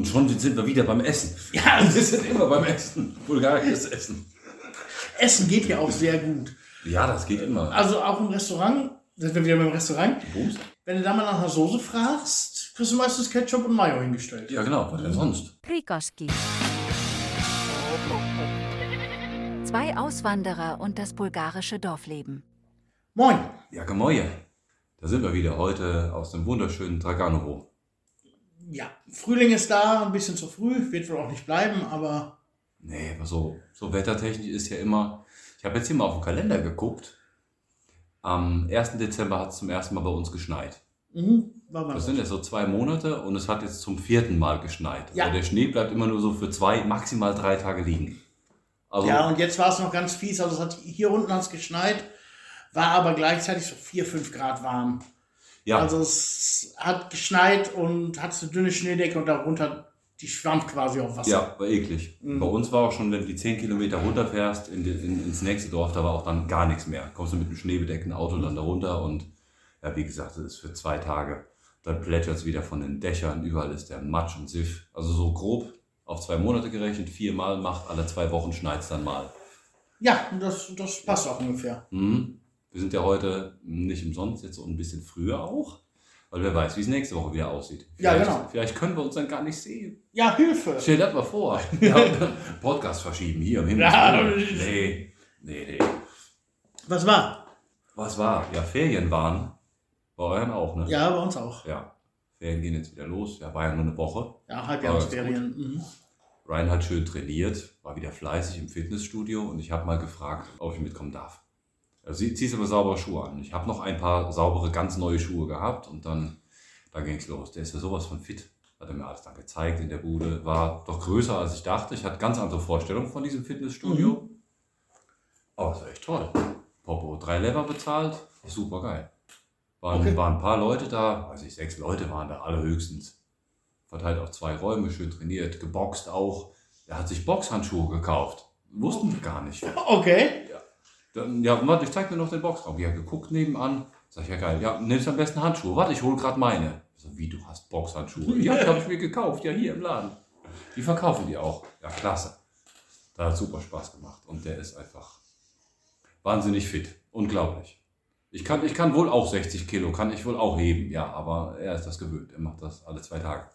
Und schon sind wir wieder beim Essen. Ja, wir sind immer beim Essen. Bulgarisches Essen. Essen geht ja auch sehr gut. Ja, das geht immer. Also auch im Restaurant, sind wir wieder beim Restaurant. Bums? Wenn du da mal nach einer Soße fragst, kriegst du meistens Ketchup und Mayo hingestellt. Ja, genau. Was denn sonst? Prikoski. Zwei Auswanderer und das bulgarische Dorfleben. Moin. Ja, gemoje. Da sind wir wieder heute aus dem wunderschönen Draganovo. Ja, Frühling ist da, ein bisschen zu früh, wird wohl auch nicht bleiben, aber Nee, aber so, so wettertechnisch ist ja immer. Ich habe jetzt hier mal auf den Kalender geguckt. Am 1. Dezember hat es zum ersten Mal bei uns geschneit. mhm, Das sind jetzt so zwei Monate und es hat jetzt zum vierten Mal geschneit. Ja. Aber der Schnee bleibt immer nur so für zwei, maximal drei Tage liegen. Also, Ja, und jetzt war es noch ganz fies. Also es hat, hier unten hat es geschneit, war aber gleichzeitig so 4, 5 Grad warm. Ja, Also es hat geschneit und hat eine dünne Schneedecke und darunter, die schwammt quasi auf Wasser. ja, war eklig. Mhm. Bei uns war auch schon, wenn du die 10 Kilometer runterfährst in, in, ins nächste Dorf, da war auch dann gar nichts mehr. Kommst du mit einem schneebedeckten Auto dann da runter und ja, wie gesagt, das ist für zwei Tage. Dann plätschert es wieder von den Dächern, überall ist der Matsch und Siff. Also so grob auf zwei Monate gerechnet, viermal macht, alle zwei Wochen schneit es dann mal. Ja, das, das passt auch ungefähr. Mhm. Wir sind ja heute nicht umsonst, jetzt so ein bisschen früher auch, weil wer weiß, wie es nächste Woche wieder aussieht. Ja, Vielleicht- genau. Vielleicht können wir uns dann gar nicht sehen. Ja, Hilfe. Stell dir das mal vor. Ja, Podcast verschieben hier im Himmel. Ja. Nee, nee, nee. Was war? Was war? Ja, Ferien waren. Bei euren auch, ne? Ja, bei uns auch. Ja. Ferien gehen jetzt wieder los. Ja, war ja nur eine Woche. Ja, Halbjahresferien. Mhm. Ryan hat schön trainiert, war wieder fleißig im Fitnessstudio und ich habe mal gefragt, ob ich mitkommen darf. Also, sie ziehst aber saubere Schuhe an. Ich habe noch ein paar saubere, ganz neue Schuhe gehabt und dann, dann ging es los. Der ist ja sowas von fit. Hat er mir alles dann gezeigt in der Bude. War doch größer als ich dachte. Ich hatte ganz andere Vorstellungen von diesem Fitnessstudio. Aber es war echt toll. Popo, drei Lever bezahlt, super geil. Waren, Okay. waren ein paar Leute da, weiß ich, sechs Leute waren da, alle höchstens verteilt auf zwei Räume, schön trainiert, geboxt auch. Er hat sich Boxhandschuhe gekauft. Wussten wir gar nicht. Okay. Dann, ja, warte, ich zeig dir noch den Boxraum. Ja, geguckt nebenan. Sag ich, ja geil. Ja, nimmst am besten Handschuhe. Warte, ich hole gerade meine. Ich So, wie, du hast Boxhandschuhe? Ja, die habe ich mir gekauft. Ja, hier im Laden. Die verkaufen die auch. Ja, klasse. Da hat super Spaß gemacht. Und der ist einfach wahnsinnig fit. Unglaublich. Ich kann, ich kann wohl auch 60 Kilo, kann ich wohl auch heben. Ja, aber er ist das gewöhnt. Er macht das alle zwei Tage.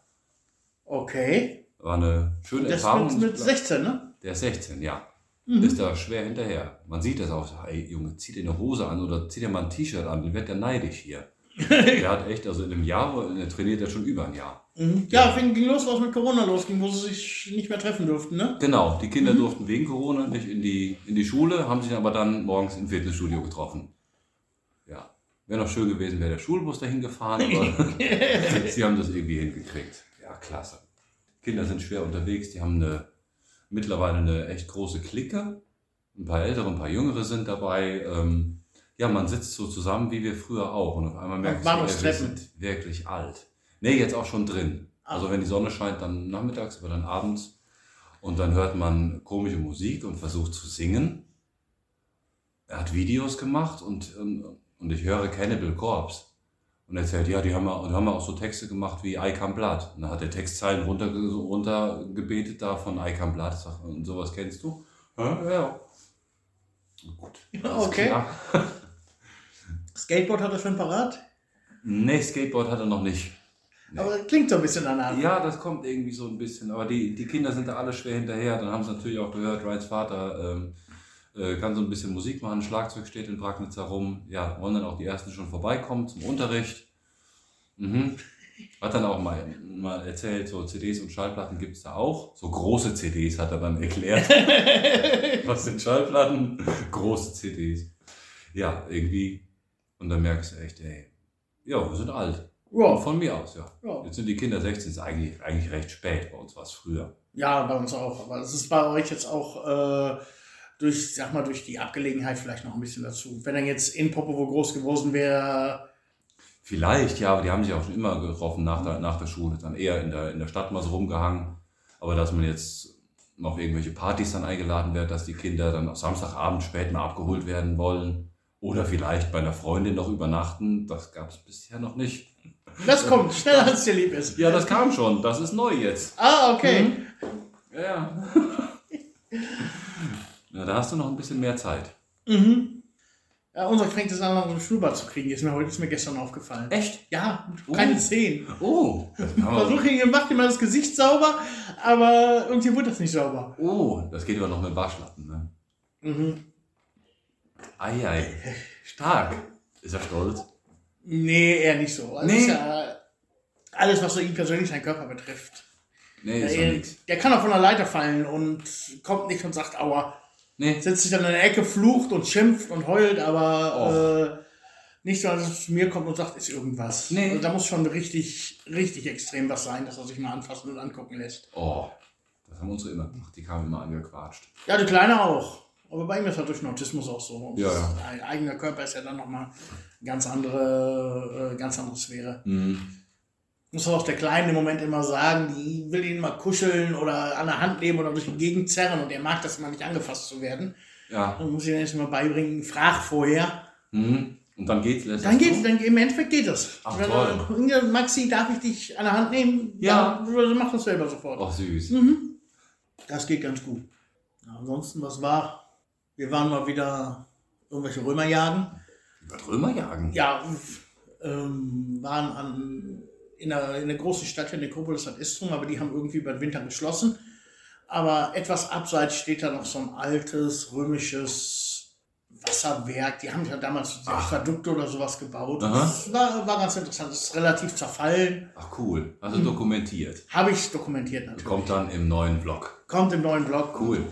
Okay. War eine schöne Das Erfahrung. mit, mit 16, ne? Der ist 16, ja. Mhm. Ist da schwer hinterher. Man sieht das auch. so, Ey, Junge, zieh dir eine Hose an oder zieh dir mal ein T-Shirt an, dann wird der neidisch hier. der hat echt, also in einem Jahr, der trainiert er schon über ein Jahr. Mhm. Ja, fing, ging los, was mit Corona losging, wo sie sich nicht mehr treffen durften, ne? Genau, die Kinder durften wegen Corona nicht in die, in die Schule, haben sich aber dann morgens im Fitnessstudio getroffen. Ja. Wäre noch schön gewesen, wäre der Schulbus dahin gefahren, aber sie haben das irgendwie hingekriegt. Ja, klasse. Kinder sind schwer unterwegs, die haben eine, mittlerweile eine echt große Clique. Ein paar ältere, ein paar jüngere sind dabei. Ähm, ja, man sitzt so zusammen wie wir früher auch. Und auf einmal merkst du, ey, wir sind wirklich alt. Nee, jetzt auch schon drin. Ah. Also wenn die Sonne scheint, dann nachmittags, aber dann abends. Und dann hört man komische Musik und versucht zu singen. Er hat Videos gemacht und, und, und ich höre Cannibal Corpse. Und er erzählt, ja, die haben, ja- die haben ja auch so Texte gemacht wie I Come Blood. Und dann hat er Textzeilen runter, runtergebetet da von I Come Blood. Und sowas kennst du? Ja, ja. Gut. alles okay. Skateboard hat er schon parat. Nee, Skateboard hat er noch nicht. Nee. Aber klingt so ein bisschen danach. Ja, das kommt irgendwie so ein bisschen. Aber die, die Kinder sind da alle schwer hinterher. Dann haben sie natürlich auch gehört, Ryans Vater ähm, äh, kann so ein bisschen Musik machen. Schlagzeug steht in Bragnitz herum. Ja, wollen dann auch die ersten schon vorbeikommen zum Unterricht. Mhm. Hat dann auch mal, mal erzählt, so CDs und Schallplatten gibt es da auch. So große CDs hat er dann erklärt. Was sind Schallplatten? Große CDs. Ja, irgendwie. Und dann merkst du echt, ey, ja, wir sind alt. Ja. Von mir aus, ja. Ja. Jetzt sind die Kinder 16, ist eigentlich, eigentlich recht spät. Bei uns war es früher. Ja, bei uns auch. Aber es ist bei euch jetzt auch äh, durch, sag mal, durch die Abgelegenheit vielleicht noch ein bisschen dazu. Wenn er jetzt in Popovo groß geworden wäre, Vielleicht, ja, aber die haben sich auch schon immer getroffen nach der, nach der Schule. Dann eher in der, in der Stadt mal so rumgehangen. Aber dass man jetzt noch irgendwelche Partys dann eingeladen wird, dass die Kinder dann auch Samstagabend spät mal abgeholt werden wollen. Oder vielleicht bei einer Freundin noch übernachten, das gab es bisher noch nicht. Das kommt, schneller als dir lieb ist. Ja, das kam schon. Das ist neu jetzt. Ah, okay. Ja, ja. ja, da hast du noch ein bisschen mehr Zeit. Mhm. Ja, unser fängt es an, so einen Schnurrbart zu kriegen. Ist mir heute ist mir gestern aufgefallen. Echt? Ja, keine Zehen. Oh, Versuche ihn, macht immer das Gesicht sauber, aber irgendwie wird das nicht sauber. oh, das geht aber noch mit Waschlappen. Ne? Mhm. Eieiei. Stark. Ist er stolz? Nee, eher nicht so. Also Nee. ist ja alles, was so ihn persönlich seinen Körper betrifft. Nee, ist nix. der kann auch von der Leiter fallen und kommt nicht und sagt Aua. Nee. Setzt sich dann in der Ecke, flucht und schimpft und heult, aber äh, nicht so, dass es zu mir kommt und sagt, ist irgendwas. Nee. Also da muss schon richtig, richtig extrem was sein, dass er sich mal anfassen und angucken lässt. Oh, das haben unsere immer gemacht. Die kamen immer angequatscht. Ja, die Kleine auch. Aber bei ihm ist halt durch den Autismus auch so. Ja, ja. Ein eigener Körper ist ja dann nochmal eine ganz andere, äh, ganz andere Sphäre. Mhm. Muss auch der Kleine im Moment immer sagen, die will ihn mal kuscheln oder an der Hand nehmen oder durch die Gegend zerren und er mag das immer nicht angefasst zu werden. Ja. Dann muss ich ihm erst mal beibringen, frag vorher. Mhm. Und dann geht's lässt Dann das geht's, dann im Endeffekt geht es. Ach, Wenn toll. er- Maxi, darf ich dich an der Hand nehmen? Ja. Dann also mach das selber sofort. Och, süß. Mhm. Das geht ganz gut. Ja, ansonsten, was war? Wir waren mal wieder irgendwelche Römer jagen. Römer jagen? Ja, ähm, waren an, in, einer, in einer großen Stadt hier, Nekropolis hat Istrum, aber die haben irgendwie über den Winter geschlossen. Aber etwas abseits steht da noch so ein altes römisches Wasserwerk. Die haben ja damals. Aquädukte oder sowas gebaut. Das war, war ganz interessant. Das ist relativ zerfallen. Ach, cool. Du Mhm. dokumentiert. Habe ich dokumentiert natürlich. Kommt dann im neuen Vlog. Kommt im neuen Blog. Cool.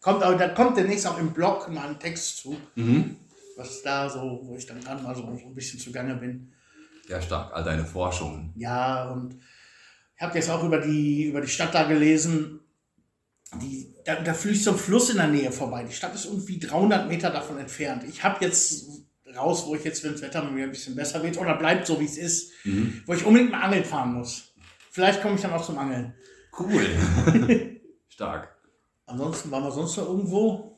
Kommt, aber da kommt demnächst auch im Blog mal ein Text zu, Mhm. was da so, wo ich dann dran mal so ein bisschen zugange bin. Ja, stark. All deine Forschungen. Ja, und ich habe jetzt auch über die, über die Stadt da gelesen. Die, da, da fließt so ein Fluss in der Nähe vorbei. Die Stadt ist irgendwie 300 Meter davon entfernt. Ich habe jetzt raus, wo ich jetzt, wenn das Wetter wieder ein bisschen besser wird, oder bleibt so, wie es ist, Mhm. wo ich unbedingt mal angeln fahren muss. Vielleicht komme ich dann auch zum Angeln. Cool. stark. Ansonsten waren wir sonst noch irgendwo.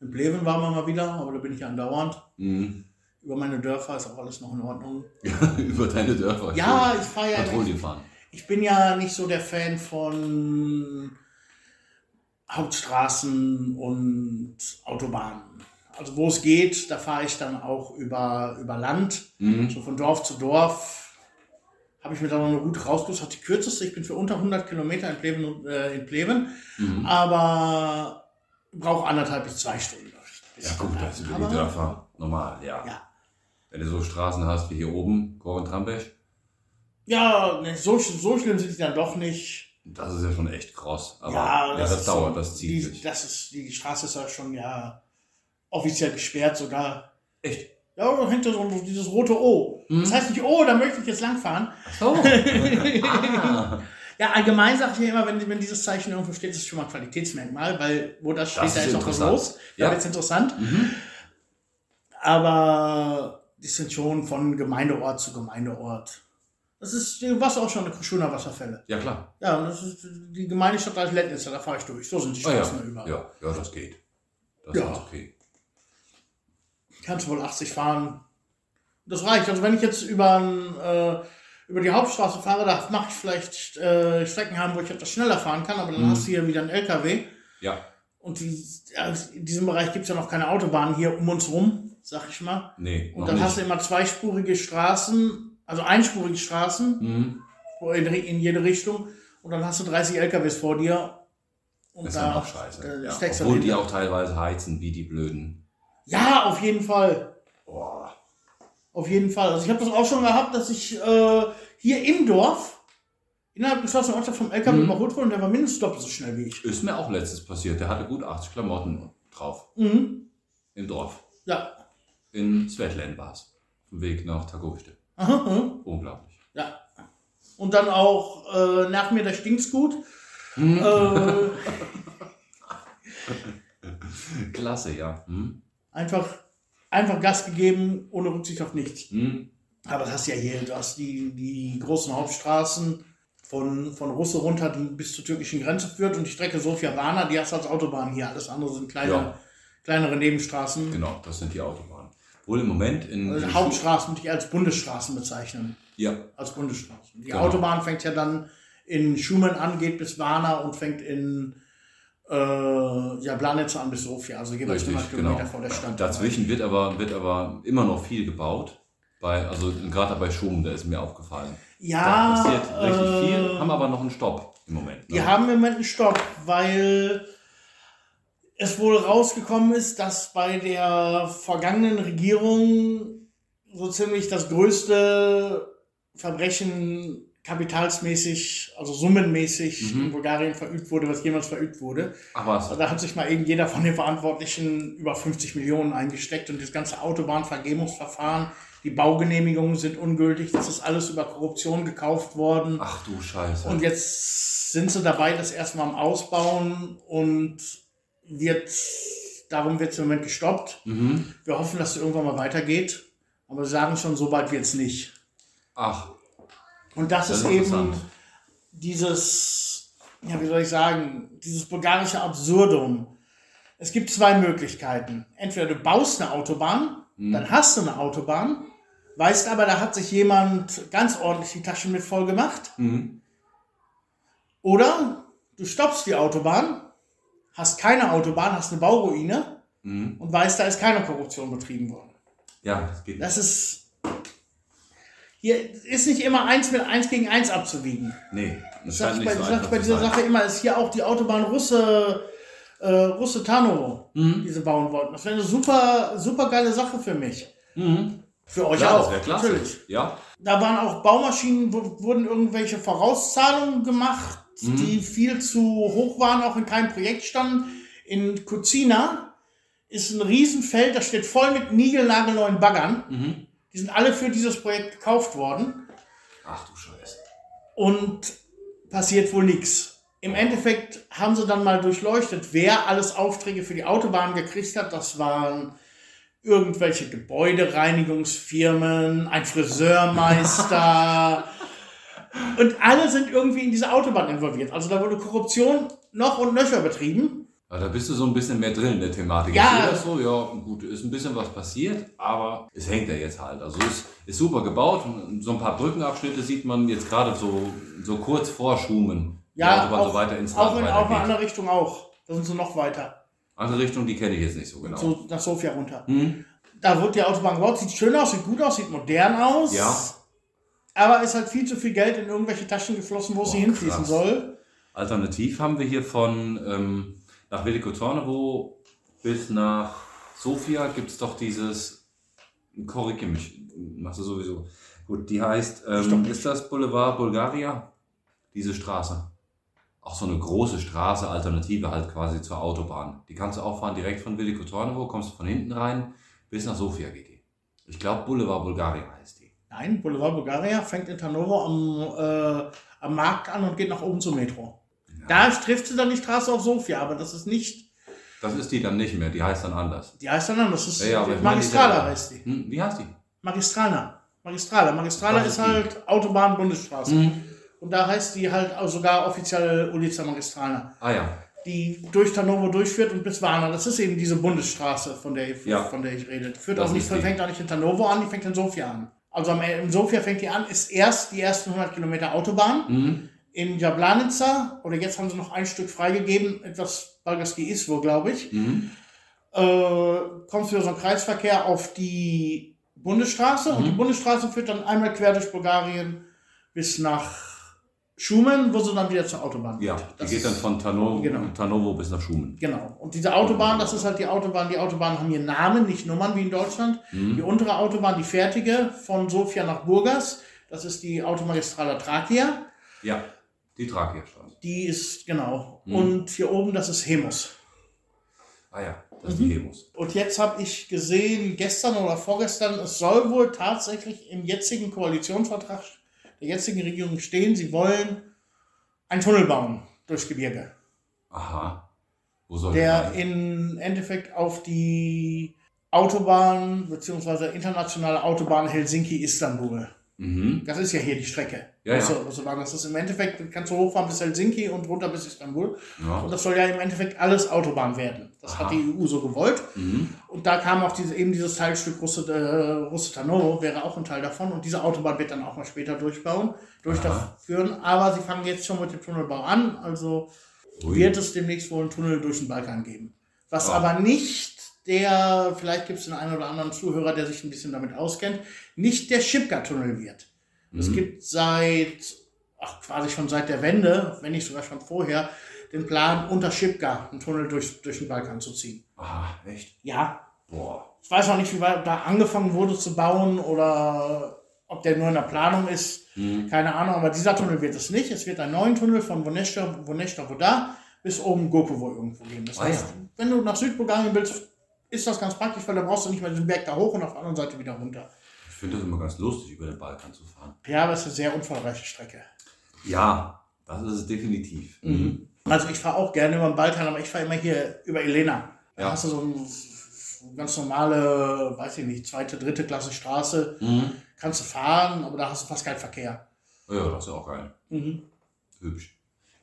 In Pleven waren wir mal wieder, aber da bin ich ja andauernd. Mhm. Über meine Dörfer ist auch alles noch in Ordnung. Über deine Dörfer. Ja, ich fahre ja. Patrouille fahren. Ich bin ja nicht so der Fan von Hauptstraßen und Autobahnen. Also wo es geht, da fahre ich dann auch über, über Land, Mhm. so von Dorf zu Dorf. Habe ich mir dann noch eine Route rausgesucht, hat die kürzeste. Ich bin für unter 100 Kilometer in Pleven, äh, in Pleven Mhm. aber brauche anderthalb bis zwei Stunden. Ja, gut, das ist über die Dörfer normal, ja. Ja. Wenn du so Straßen hast wie hier oben, Goren-Trambesch, Ja, ne, so, so schlimm sind die dann doch nicht. das ist ja schon echt kross. Aber ja, das, ist dauert, so- das zieht die, sich. Das ist, die Straße ist ja schon ja offiziell gesperrt sogar. Echt? Ja, da so dieses rote O. Mhm. Das heißt nicht, oh, da möchte ich jetzt langfahren. Ach so. ah. Ja, allgemein sage ich ja immer, wenn, wenn dieses Zeichen irgendwo steht, ist es schon mal ein Qualitätsmerkmal, weil wo das steht, Das da ist ist auch was los. Da Ja. wird's interessant. Mhm. Aber die sind schon von Gemeindeort zu Gemeindeort. Das ist die Wasser auch schon eine schöner Wasserfälle. Ja, klar. Ja, und das ist die Gemeindestadt als Lettnitzer, da fahre ich durch. So sind die Ah, ja. Straßen überall. ja, ja, das geht. Das Ja. ist okay. Kannst wohl 80 fahren. Das reicht. Also wenn ich jetzt über, äh, über die Hauptstraße fahre, da mache ich vielleicht äh, Strecken haben, wo ich etwas schneller fahren kann, aber dann Mhm. hast du hier wieder einen LKW. Ja, Und die, in diesem Bereich gibt es ja noch keine Autobahn hier um uns rum, sag ich mal. nee, Und dann nicht. hast du immer zweispurige Straßen, also einspurige Straßen Mhm. in, in jede Richtung. Und dann hast du 30 LKWs vor dir. Und Das ist ja auch scheiße. äh, ja. Obwohl die auch teilweise heizen wie die Blöden. Ja, auf jeden Fall. Boah. Auf jeden Fall. Also ich habe das auch schon gehabt, dass ich äh, hier im Dorf innerhalb geschlossenen Ortschaft vom LKW Mhm. überholt wurde und der war mindestens doppelt so schnell wie ich. Ist mir auch letztes passiert. Der hatte gut 80 Klamotten drauf. Mhm. Im Dorf. Ja. In Svetlen war es. Dem Weg nach aha. Unglaublich. ja. Und dann auch äh, nach mir, da stinkt's gut. Mhm. Äh, Klasse, ja. Mhm. einfach, einfach Gas gegeben, ohne Rücksicht auf nichts. Mhm. Aber das hast ja hier, du hast die, die großen Hauptstraßen von, von Russe runter, bis zur türkischen Grenze führt und die Strecke Sofia-Varna, die hast du als Autobahn hier. Alles andere sind kleine, Ja. kleinere Nebenstraßen. Genau, das sind die Autobahnen. Wohl im Moment in. Also Hauptstraßen würde ich als Bundesstraßen bezeichnen. Ja. als Bundesstraßen. Die Genau. Autobahn fängt ja dann in Schumann an, geht bis Warna und fängt in äh, ja, Planitzer an bis Sofia, also jeweils Richtig, 100 Kilometer genau. vor der Stadt. Dazwischen wird aber, wird aber immer noch viel gebaut. Bei, also gerade bei Schumen, da ist mir aufgefallen. Ja, da passiert richtig äh, viel, haben aber noch einen Stopp im Moment. Ne? Die haben im Moment einen Stopp, weil es wohl rausgekommen ist, dass bei der vergangenen Regierung so ziemlich das größte Verbrechen kapitalsmäßig, also summenmäßig Mhm. in Bulgarien verübt wurde, was jemals verübt wurde. aber es, Also da hat sich mal eben jeder von den Verantwortlichen über 50 Millionen eingesteckt und das ganze Autobahnvergebungsverfahren, die Baugenehmigungen sind ungültig, das ist alles über Korruption gekauft worden. ach du Scheiße. Und jetzt sind sie dabei, das erstmal am Ausbauen und wird, darum wird es im Moment gestoppt. mhm. Wir hoffen, dass es irgendwann mal weitergeht, aber sie sagen schon, so bald wird es nicht. Ach, Und das, das ist ist eben dieses, ja, wie soll ich sagen, dieses bulgarische Absurdum. Es gibt zwei Möglichkeiten. Entweder du baust eine Autobahn, Mhm. dann hast du eine Autobahn, weißt aber, da hat sich jemand ganz ordentlich die Taschen mit voll gemacht. Mhm. Oder du stoppst die Autobahn, hast keine Autobahn, hast eine Bauruine Mhm. und weißt, da ist keine Korruption betrieben worden. Ja, das geht nicht. Das ist. Hier ist nicht immer eins mit eins gegen eins abzuwiegen. Nee, das sag ich nicht bei, so sag ich bei dieser sein. Sache immer, ist hier auch die Autobahn Russe, äh, Russe Tanovo, Mhm. die sie bauen wollten. Das wäre eine super, super geile Sache für mich. Mhm. Für euch das auch. Natürlich. Ja, Da waren auch Baumaschinen, wo, wurden irgendwelche Vorauszahlungen gemacht, Mhm. die viel zu hoch waren, auch in keinem Projekt standen. In Kuzina ist ein Riesenfeld, das steht voll mit niegelnagelneuen Baggern. Mhm. Die sind alle für dieses Projekt gekauft worden ach du Scheiße. und passiert wohl nichts. Im Endeffekt haben sie dann mal durchleuchtet, wer alles Aufträge für die Autobahn gekriegt hat. Das waren irgendwelche Gebäudereinigungsfirmen, ein Friseurmeister. und alle sind irgendwie in diese Autobahn involviert. Also da wurde Korruption noch und nöcher betrieben. Ja, da bist du so ein bisschen mehr drin in der Thematik. Ja. Ich das so, ja, gut, ist ein bisschen was passiert, aber es hängt ja jetzt halt. Also es ist super gebaut. und So ein paar Brückenabschnitte sieht man jetzt gerade so, so kurz vor Schumen. Die Ja, Autobahn auch, so weiter ins auch in, auch in weitergeht. andere Richtung auch. Da sind sie noch weiter. Andere Richtung, die kenne ich jetzt nicht so genau. So nach Sofia runter. Hm? Da wird die Autobahn gebaut, sieht schön aus, sieht gut aus, sieht modern aus. Ja. Aber ist halt viel zu viel Geld in irgendwelche Taschen geflossen, wo es sie hinfließen soll. Alternativ haben wir hier von ähm, nach Veliko Tornovo bis nach Sofia gibt es doch dieses, korrigiere mich, machst du sowieso. Gut, die heißt, ähm, ist das Boulevard Bulgaria? Diese Straße. Auch so eine große Straße, Alternative halt quasi zur Autobahn. Die kannst du auch fahren direkt von Veliko Tornovo, kommst von hinten rein, bis nach Sofia geht die. Ich glaube Boulevard Bulgaria heißt die. Nein, Boulevard Bulgaria fängt in Tarnovo am, äh, am Markt an und geht nach oben zur Metro. Da trifft sie dann die Straße auf Sofia, aber das ist nicht, Das ist die dann nicht mehr, die heißt dann anders. die heißt dann anders. Das ist Ja, ja, ich meine Magistrala diese- heißt die. Hm, wie heißt die? Magistrala. Magistrala. Magistrala ist ist die? halt Autobahn, Bundesstraße. Hm. Und da heißt die halt sogar offiziell Ulica Magistrala. Ah ja, die durch Tarnovo durchführt und bis Varna. Das ist eben diese Bundesstraße, von der, Ja. von der ich rede. Führt Das auch nicht, die. fängt auch nicht in Tarnovo an, die fängt in Sofia an. Also am, in Sofia fängt die an, ist erst die ersten 100 Kilometer Autobahn. Mhm. In Jablanica, oder jetzt haben sie noch ein Stück freigegeben, etwas Balgaski Isvo, glaube ich, Mhm. äh, kommst über so einen Kreisverkehr auf die Bundesstraße und Mhm. die Bundesstraße führt dann einmal quer durch Bulgarien bis nach Schumen, wo sie dann wieder zur Autobahn Ja, geht. die Das geht dann ist- von Tarnovo, Genau. Tarnovo bis nach Schumen. Genau. Und diese Autobahn, das ist halt die Autobahn. Die Autobahnen haben hier Namen, nicht Nummern wie in Deutschland. Die Mhm. untere Autobahn, die fertige, von Sofia nach Burgas, das ist die Automagistrala Trakia. Ja, die Trakia-Straße. Die ist, genau. Mhm. Und hier oben, das ist Hemus. Ah ja, das ist Mhm. die Hemus. Und jetzt habe ich gesehen, gestern oder vorgestern, es soll wohl tatsächlich im jetzigen Koalitionsvertrag der jetzigen Regierung stehen, sie wollen einen Tunnel bauen durchs Gebirge. Aha. Wo soll der im Endeffekt auf die Autobahn beziehungsweise internationale Autobahn Helsinki-Istanbul. Mhm. Das ist ja hier die Strecke. Ja, ja. Große Bahn. Das ist im Endeffekt, kannst du hochfahren bis Helsinki und runter bis Istanbul. Ja. Und das soll ja im Endeffekt alles Autobahn werden. Das Aha. hat die EU so gewollt. Mhm. Und da kam auch diese, eben dieses Teilstück Russe, äh, wäre auch ein Teil davon. Und diese Autobahn wird dann auch mal später durchbauen, durchführen. Aber sie fangen jetzt schon mit dem Tunnelbau an. Also Ui. wird es demnächst wohl einen Tunnel durch den Balkan geben. Was Ah. aber nicht der, vielleicht gibt es den einen oder anderen Zuhörer, der sich ein bisschen damit auskennt, nicht der Schipka-Tunnel wird. Es Mhm. gibt seit, ach quasi schon seit der Wende, wenn nicht sogar schon vorher, den Plan, unter Schipka einen Tunnel durch, durch den Balkan zu ziehen. Ah, echt? Ja, Boah. ich weiß auch nicht, wie weit da angefangen wurde zu bauen oder ob der nur in der Planung ist. Mhm. Keine Ahnung, aber dieser Tunnel wird es nicht. Es wird einen neuen Tunnel von Voneshta, Voneshta Voda bis oben Gokovo irgendwo geben. Das Ah, heißt, ja. wenn du nach Südbulgarien willst, ist das ganz praktisch, weil da brauchst du nicht mehr den Berg da hoch und auf der anderen Seite wieder runter. Ich finde das immer ganz lustig, über den Balkan zu fahren. Ja, aber es ist eine sehr unfallreiche Strecke. Ja, das ist es definitiv. Mhm. Also ich fahre auch gerne über den Balkan, aber ich fahre immer hier über Elena. Da Ja. hast du so eine ganz normale, weiß ich nicht, zweite, dritte Klasse Straße. Mhm. Kannst du fahren, aber da hast du fast keinen Verkehr. Ja, das ist ja auch geil. Mhm. Hübsch.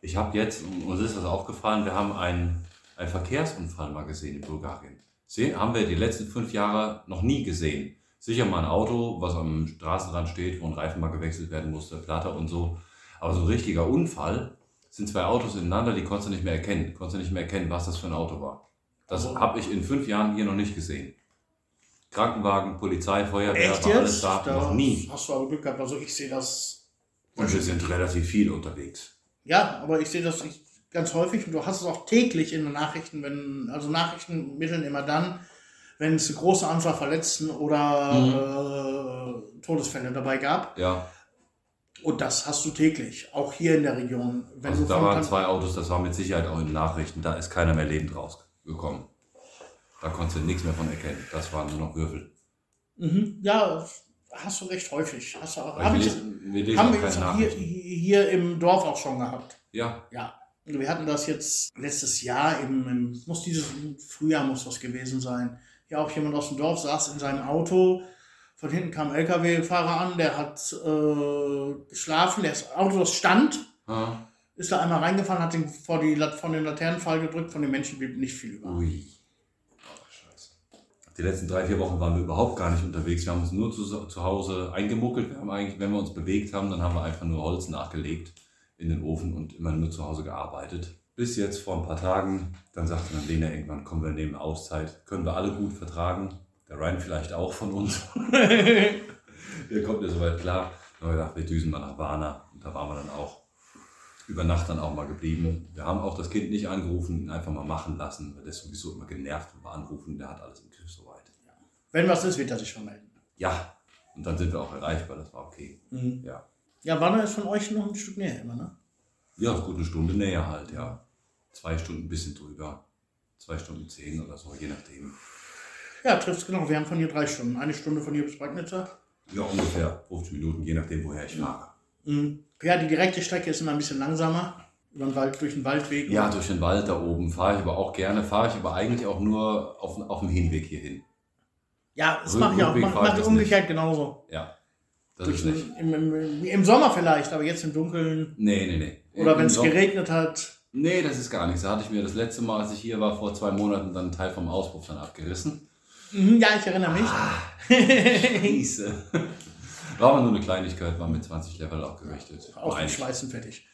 Ich habe jetzt, uns ist das aufgefallen, wir haben einen, einen Verkehrsunfall mal gesehen in Bulgarien. Sehen, haben wir die letzten fünf Jahre noch nie gesehen. Sicher mal ein Auto, was am Straßenrand steht, wo ein Reifen mal gewechselt werden musste, Platter und so. Aber so ein richtiger Unfall sind zwei Autos ineinander, die konntest du nicht mehr erkennen. Konntest du nicht mehr erkennen, was das für ein Auto war. Das Also- habe ich in fünf Jahren hier noch nicht gesehen. Krankenwagen, Polizei, Feuerwehr, Echt war alles jetzt? da, noch nie. Hast du aber Glück gehabt. Also ich sehe das. Und wir sind relativ viel unterwegs. Ja, aber ich sehe das ganz häufig und du hast es auch täglich in den Nachrichten, wenn, also Nachrichten mitteln immer dann, wenn es eine große Anzahl Verletzten oder äh, Todesfälle dabei gab. Ja, Und das hast du täglich, auch hier in der Region. Wenn also du da waren zwei Autos, das war mit Sicherheit auch in den Nachrichten, da ist keiner mehr lebend rausgekommen. Da konntest du nichts mehr von erkennen. Das waren nur noch Würfel. Mhm, ja, hast du recht häufig. Hast du auch, hab ich, lesen, haben wir jetzt hier, hier im Dorf auch schon gehabt. Ja, Ja, wir hatten das jetzt letztes Jahr, im, im muss dieses Frühjahr muss das gewesen sein. Hier auch jemand aus dem Dorf saß in seinem Auto. Von hinten kam ein LKW-Fahrer an, der hat äh, geschlafen, das Auto das stand, ah, ist da einmal reingefahren, hat den vor, die, vor den Laternenpfahl gedrückt, von den Menschen blieb nicht viel über. ui. Scheiße. Die letzten drei, vier Wochen waren wir überhaupt gar nicht unterwegs. Wir haben uns nur zu, zu Hause eingemuckelt. Wir haben eigentlich, wenn wir uns bewegt haben, dann haben wir einfach nur Holz nachgelegt in den Ofen und immer nur zu Hause gearbeitet. Bis jetzt vor ein paar Tagen, dann sagte dann Lena irgendwann, kommen wir nehmen Auszeit. Können wir alle gut vertragen. Der Ryan vielleicht auch von uns. Der kommt ja soweit klar. Dann haben wir gedacht, wir düsen mal nach Warna. Und da waren wir dann auch über Nacht dann auch mal geblieben. Wir haben auch das Kind nicht angerufen, ihn einfach mal machen lassen, weil der ist sowieso immer genervt, wenn wir anrufen. Der hat alles im Griff soweit. Wenn was ist, wird er sich schon melden. Ja, und dann sind wir auch erreichbar, das war okay. Mhm. Ja, Ja, Wanne ist von euch noch ein Stück näher immer, ne? ja gut eine Stunde näher halt, ja. Zwei Stunden ein bisschen drüber. Zwei Stunden zehn oder so, je nachdem. Ja, trifft's genau. Wir haben von hier drei Stunden. Eine Stunde von hier bis Bagnitzer. Ja, ungefähr 50 Minuten, je nachdem, woher ich fahre. Mhm. Ja, die direkte Strecke ist immer ein bisschen langsamer. Über den Wald, durch den Waldweg. Ja, durch den Wald da oben fahre ich aber auch gerne, fahre ich aber eigentlich auch nur auf, auf dem Hinweg hierhin. Ja, das mache ich auch. Mach, fahr ich mach ich das umgekehrt genauso. Ja, das Durch ist nicht. im, im, Im Sommer vielleicht, aber jetzt im Dunkeln. Nee, nee, nee. Oder wenn es geregnet hat. Nee, das ist gar nichts. Da hatte ich mir das letzte Mal, als ich hier war, vor zwei Monaten, dann einen Teil vom Auspuff dann abgerissen. Mhm, ja, ich erinnere mich. Ah. Scheiße. War aber nur eine Kleinigkeit, war mit 20 Level abgerichtet. Auch War mit Schweißen fertig.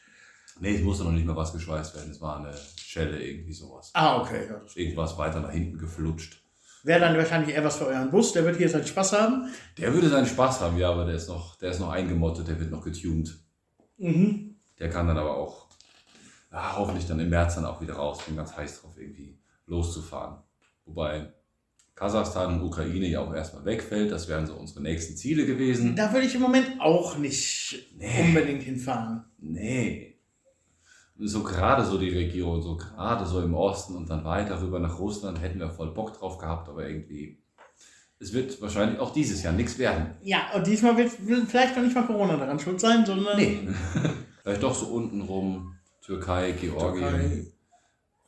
Nee, es musste noch nicht mal was geschweißt werden. Es war eine Schelle, irgendwie sowas. Ah, okay. Ja, Irgendwas weiter nach hinten geflutscht. Wäre dann wahrscheinlich eher was für euren Bus. Der wird hier seinen Spaß haben. Der würde seinen Spaß haben, ja, aber der ist noch, der ist noch eingemottet, der wird noch getuned. Mhm. Der kann dann aber auch, ja, hoffentlich dann im März dann auch wieder raus. Bin ganz heiß drauf, irgendwie loszufahren. Wobei Kasachstan und Ukraine ja auch erstmal wegfällt. Das wären so unsere nächsten Ziele gewesen. Da würde ich im Moment auch nicht Nee. unbedingt hinfahren. Nee. So gerade so die Region, so gerade so im Osten und dann weiter rüber nach Russland hätten wir voll Bock drauf gehabt, aber irgendwie. Es wird wahrscheinlich auch dieses Jahr nichts werden. Ja, und diesmal wird will vielleicht noch nicht mal Corona daran schuld sein, sondern Nee. Vielleicht doch so unten rum, Türkei, Georgien. Türkei.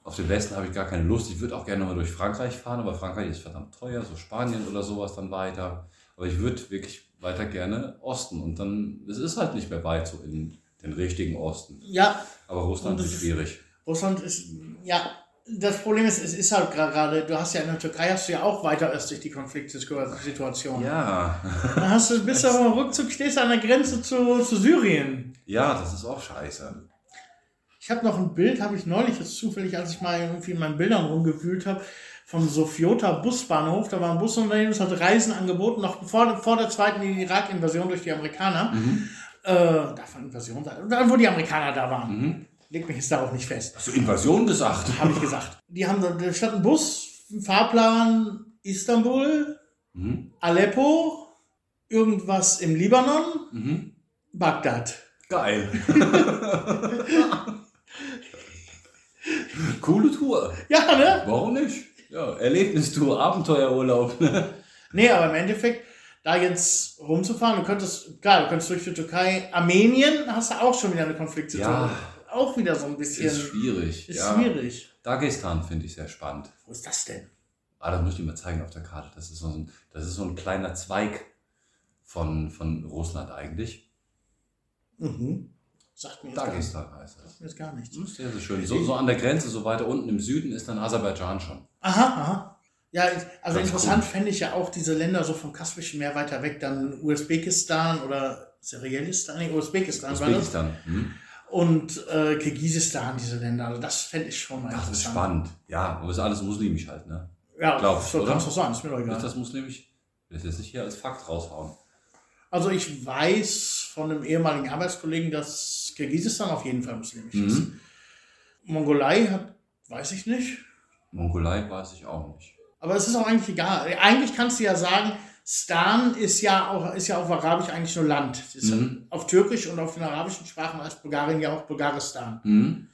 Auf den Westen habe ich gar keine Lust. Ich würde auch gerne nochmal durch Frankreich fahren, aber Frankreich ist verdammt teuer, so Spanien oder sowas dann weiter. Aber ich würde wirklich weiter gerne Osten. Und dann, es ist halt nicht mehr weit so in den richtigen Osten. Ja, Aber Russland ist schwierig. Russland ist, ja, das Problem ist, es ist halt gerade, du hast ja in der Türkei hast du ja auch weiter östlich die Konfliktsituation. Ja. Da hast du, bist du aber im Rückzug, stehst an der Grenze zu, zu Syrien. Ja, das ist auch scheiße. Ich habe noch ein Bild, habe ich neulich jetzt zufällig, als ich mal irgendwie in meinen Bildern rumgewühlt habe, vom Sofiota Busbahnhof. Da war ein Busunternehmen, das hat Reisen angeboten, noch vor, vor der zweiten Irak-Invasion durch die Amerikaner. Mhm. Äh, darf man Invasion? Dann, wo die Amerikaner da waren. Mhm. Leg mich jetzt darauf nicht fest. Hast du Invasion gesagt? Habe ich gesagt. Die haben da stand ein Bus, ein Fahrplan Istanbul, Mhm. Aleppo, irgendwas im Libanon, Mhm. Bagdad. Geil. Coole Tour. Ja, ne? Warum nicht? Ja, Erlebnistour, Abenteuerurlaub. ne? Nee, aber im Endeffekt, da jetzt rumzufahren, du könntest, klar, du könntest durch die Türkei, Armenien hast du auch schon wieder eine Konfliktsituation. Ja. Auch wieder so ein bisschen. Ist schwierig. ist ja. schwierig. Dagestan finde ich sehr spannend. Wo ist das denn? Ah, das muss ich mal zeigen auf der Karte. Das ist so ein, das ist so ein kleiner Zweig von, von Russland eigentlich. Mhm. Sagt mir jetzt, gar. Dagestan heißt das. sagt mir jetzt gar nichts. Das ist sehr, sehr schön. So, so an der Grenze, so weiter unten im Süden ist dann Aserbaidschan schon. Aha, aha. Ja, also Ganz interessant fände ich ja auch diese Länder so vom Kaspischen Meer weiter weg, dann Usbekistan oder Serialistan, nee, Usbekistan das. Usbekistan. Hm? Und äh, Kirgisistan, diese Länder. Also das fände ich schon mal Das ist interessant. spannend. Ja, aber ist alles muslimisch halt, ne? Ja, Glaubst du, so oder? kann es doch sein, ist mir doch egal. Ist das muslimisch? Ich will das jetzt nicht hier als Fakt raushauen. Also ich weiß von einem ehemaligen Arbeitskollegen, dass Kirgisistan auf jeden Fall muslimisch ist. Mhm. Mongolei hat, weiß ich nicht. Mongolei weiß ich auch nicht. Aber es ist auch eigentlich egal. Eigentlich kannst du ja sagen, Stan ist ja auch, ist ja auf Arabisch eigentlich nur Land. Ist Mhm. auf Türkisch und auf den arabischen Sprachen heißt Bulgarien ja auch Bulgaristan. Hm?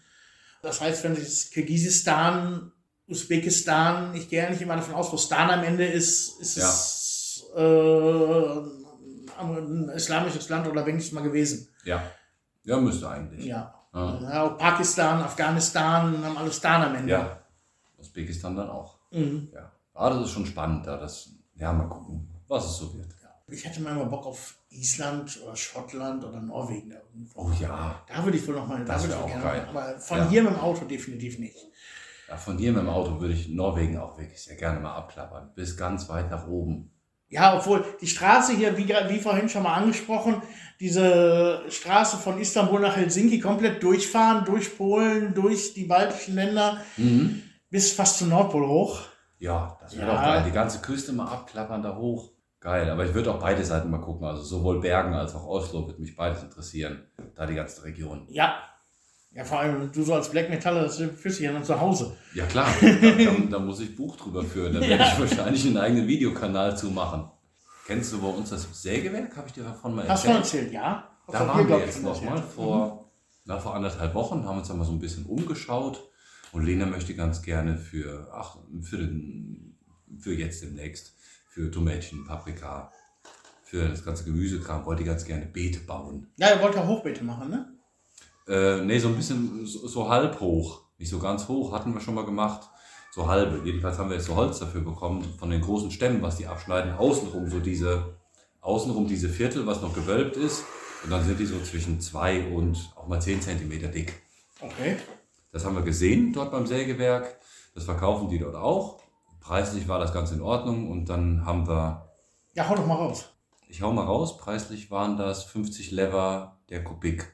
Das heißt, wenn sich Kirgisistan, Usbekistan, ich gehe ja nicht immer davon aus, wo Stan am Ende ist, ist Ja. es äh, ein islamisches Land oder wenigstens mal gewesen. Ja. Ja, müsste eigentlich. Ja. Ja. Ja, auch Pakistan, Afghanistan haben alle Stan am Ende. ja. Usbekistan dann auch. Mhm. Ja. Ah, das ist schon spannend da. Das, ja, mal gucken, was es so wird. Ich hätte mal Bock auf Island oder Schottland oder Norwegen. Da, irgendwo. Oh ja. da würde ich wohl noch mal. Da Das würde ich wär wohl auch gerne geil. Aber von Ja. hier mit dem Auto definitiv nicht. Ja, von hier mit dem Auto würde ich Norwegen auch wirklich sehr gerne mal abklappern. Bis ganz weit nach oben. Ja, obwohl die Straße hier, wie, wie vorhin schon mal angesprochen, diese Straße von Istanbul nach Helsinki komplett durchfahren, durch Polen, durch die baltischen Länder, Mhm. bis fast zum Nordpol hoch. Ja, das wäre Ja. doch geil. Die ganze Küste mal abklappern da hoch. Geil, aber ich würde auch beide Seiten mal gucken. Also sowohl Bergen als auch Oslo würde mich beides interessieren. Da die ganze Region. Ja. Ja, vor allem du so als Black Metaller, das fühlst du ja dann zu Hause. Ja klar, da, da, muss ich Buch drüber führen. Da werde ich wahrscheinlich einen eigenen Videokanal zu machen. Kennst du bei uns das Sägewerk? Habe ich dir davon mal Hast du erzählt? erzählt, ja? Da waren wir jetzt nochmal erzählt. vor, na, vor anderthalb Wochen, haben uns da mal so ein bisschen umgeschaut. Und Lena möchte ganz gerne für, ach, für, den, für jetzt demnächst, für Tomätchen, Paprika, für das ganze Gemüsekram, wollte ganz gerne Beete bauen. Ja, er wollte Hochbeete machen, ne? Äh, nee, so ein bisschen so, so halb hoch. Nicht so ganz hoch, hatten wir schon mal gemacht. So halbe. Jedenfalls haben wir jetzt so Holz dafür bekommen, von den großen Stämmen, was die abschneiden. Außenrum so diese, außenrum diese Viertel, was noch gewölbt ist. Und dann sind die so zwischen zwei und auch mal zehn Zentimeter dick. Okay. Das haben wir gesehen dort beim Sägewerk. Das verkaufen die dort auch. Preislich war das ganz in Ordnung. Und dann haben wir, Ja, hau doch mal raus. ich hau mal raus, preislich waren das 50 Lever der Kubik.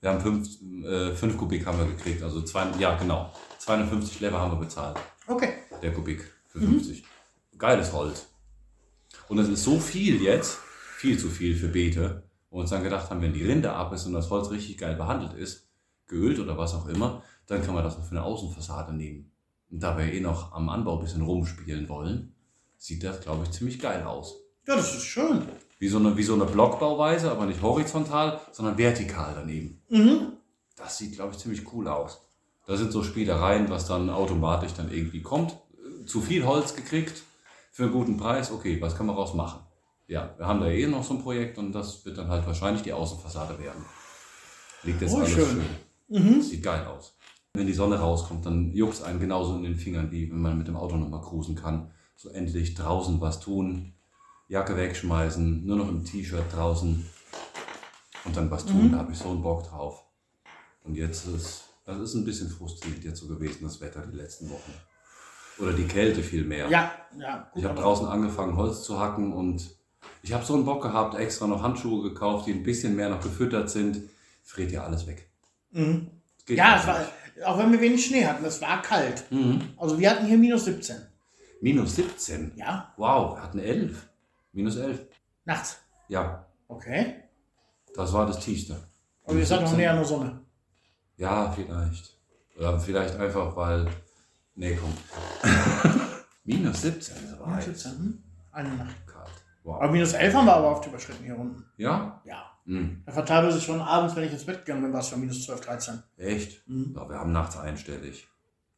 Wir haben 5 äh, fünf Kubik haben wir gekriegt, also zwei, ja genau, 250 Lever haben wir bezahlt, Okay. der Kubik für 50. Geiles Holz. Und das ist so viel jetzt, viel zu viel für Beete, wo wir uns dann gedacht haben, wenn die Rinde ab ist und das Holz richtig geil behandelt ist, geölt oder was auch immer, dann kann man das noch für eine Außenfassade nehmen. Und da wir eh noch am Anbau ein bisschen rumspielen wollen, sieht das, glaube ich, ziemlich geil aus. Ja, das ist schön. Wie so eine, wie so eine Blockbauweise, aber nicht horizontal, sondern vertikal daneben. Mhm. Das sieht, glaube ich, ziemlich cool aus. Da sind so Spielereien, was dann automatisch dann irgendwie kommt. Zu viel Holz gekriegt für einen guten Preis, okay, was kann man raus machen? Ja, wir haben da eh noch so ein Projekt und das wird dann halt wahrscheinlich die Außenfassade werden. Liegt jetzt Oh, alles schön. schön. Mhm. Sieht geil aus. Wenn die Sonne rauskommt, dann juckt es einen genauso in den Fingern, wie wenn man mit dem Auto nochmal cruisen kann. So endlich draußen was tun, Jacke wegschmeißen, nur noch im T-Shirt draußen und dann was tun. Mhm. Da habe ich so einen Bock drauf. Und jetzt ist, das ist ein bisschen frustrierend jetzt so gewesen, das Wetter die letzten Wochen. Oder die Kälte vielmehr. Ja, ja. Gut, Ich habe draußen angefangen, Holz zu hacken und ich habe so einen Bock gehabt, extra noch Handschuhe gekauft, die ein bisschen mehr noch gefüttert sind. Friert ja alles weg. Mhm. Ja, nicht. es war, auch wenn wir wenig Schnee hatten, es war kalt. Mhm. Also wir hatten hier minus 17. Minus 17. Ja, Wow, wir hatten 11. Minus 11. nachts. Ja, Okay. das war das Tiefste. Aber ihr seid noch 17. näher an der Sonne. Ja, vielleicht. Oder vielleicht einfach, weil. Nee, komm. Minus 17, das war Minus heiß. 17, hm? Eine Nacht. Kalt. Aber Wow. minus 11 haben wir aber oft überschritten hier unten. Ja? Ja. Hm. Da war teilweise schon abends, wenn ich ins Bett gegangen bin, war es schon minus 12, 13. Echt? Mhm. Ja, wir haben nachts einstellig.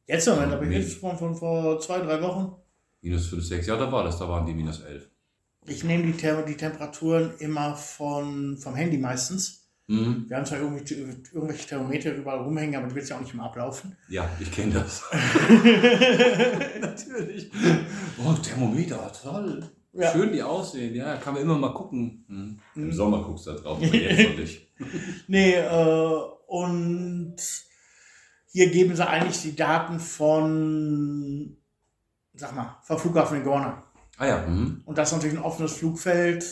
Jetzt im Moment, aber Nee. jetzt von, von vor zwei, drei Wochen. Minus 5, 6. Ja, da war das. Da waren die minus 11. Ich nehme die, Tem die Temperaturen immer von, vom Handy meistens. Mhm. Wir haben zwar irgendwie, irgendwelche Thermometer überall rumhängen, aber die wird ja auch nicht mehr ablaufen. Ja, ich kenne das. Natürlich. Oh, Thermometer, toll. Ja. Schön die aussehen, ja, kann man immer mal gucken. Hm. Im Mhm. Sommer guckst du da drauf, aber jetzt noch nicht. Nee, äh, und hier geben sie eigentlich die Daten von, sag mal, vom Flughafen in Gorna. Ah ja, mhm. Und das ist natürlich ein offenes Flugfeld.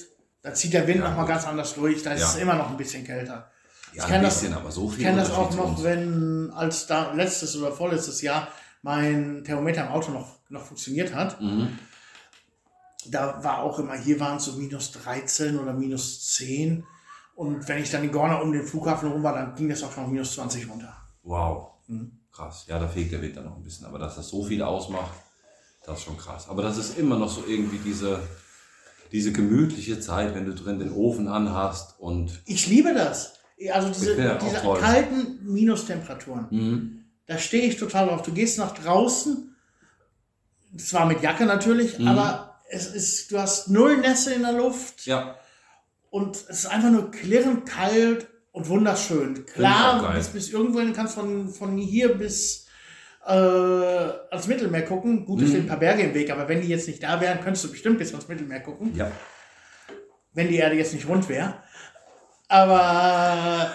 Da zieht der Wind Ja, nochmal ganz anders durch. Da ist Ja. es immer noch ein bisschen kälter. ja Ich kenn ein das- so kenne das auch noch, wenn als da letztes oder vorletztes Jahr mein Thermometer im Auto noch, noch funktioniert hat. Mhm. Da war auch immer, hier waren es so minus 13 oder minus 10. Und wenn ich dann in Gorna um den Flughafen rum war, dann ging das auch schon minus 20 runter. Wow, Mhm. krass. Ja, da fegt der Wind dann noch ein bisschen, aber dass das so viel ausmacht, das ist schon krass. Aber das ist immer noch so irgendwie diese, diese gemütliche Zeit, wenn du drin den Ofen anhast und Ich liebe das. Also diese, diese kalten Minustemperaturen. mhm. Da stehe ich total drauf. Du gehst nach draußen, zwar mit Jacke natürlich, Mhm. aber es ist, du hast null Nässe in der Luft ja, und es ist einfach nur klirrend kalt und wunderschön. Klar, bis, bis irgendwo hin kannst von, von hier bis äh, ans Mittelmeer gucken. Gut, es Mhm. stehen ein paar Berge im Weg, aber wenn die jetzt nicht da wären, könntest du bestimmt bis ans Mittelmeer gucken, ja. wenn die Erde jetzt nicht rund wäre. Aber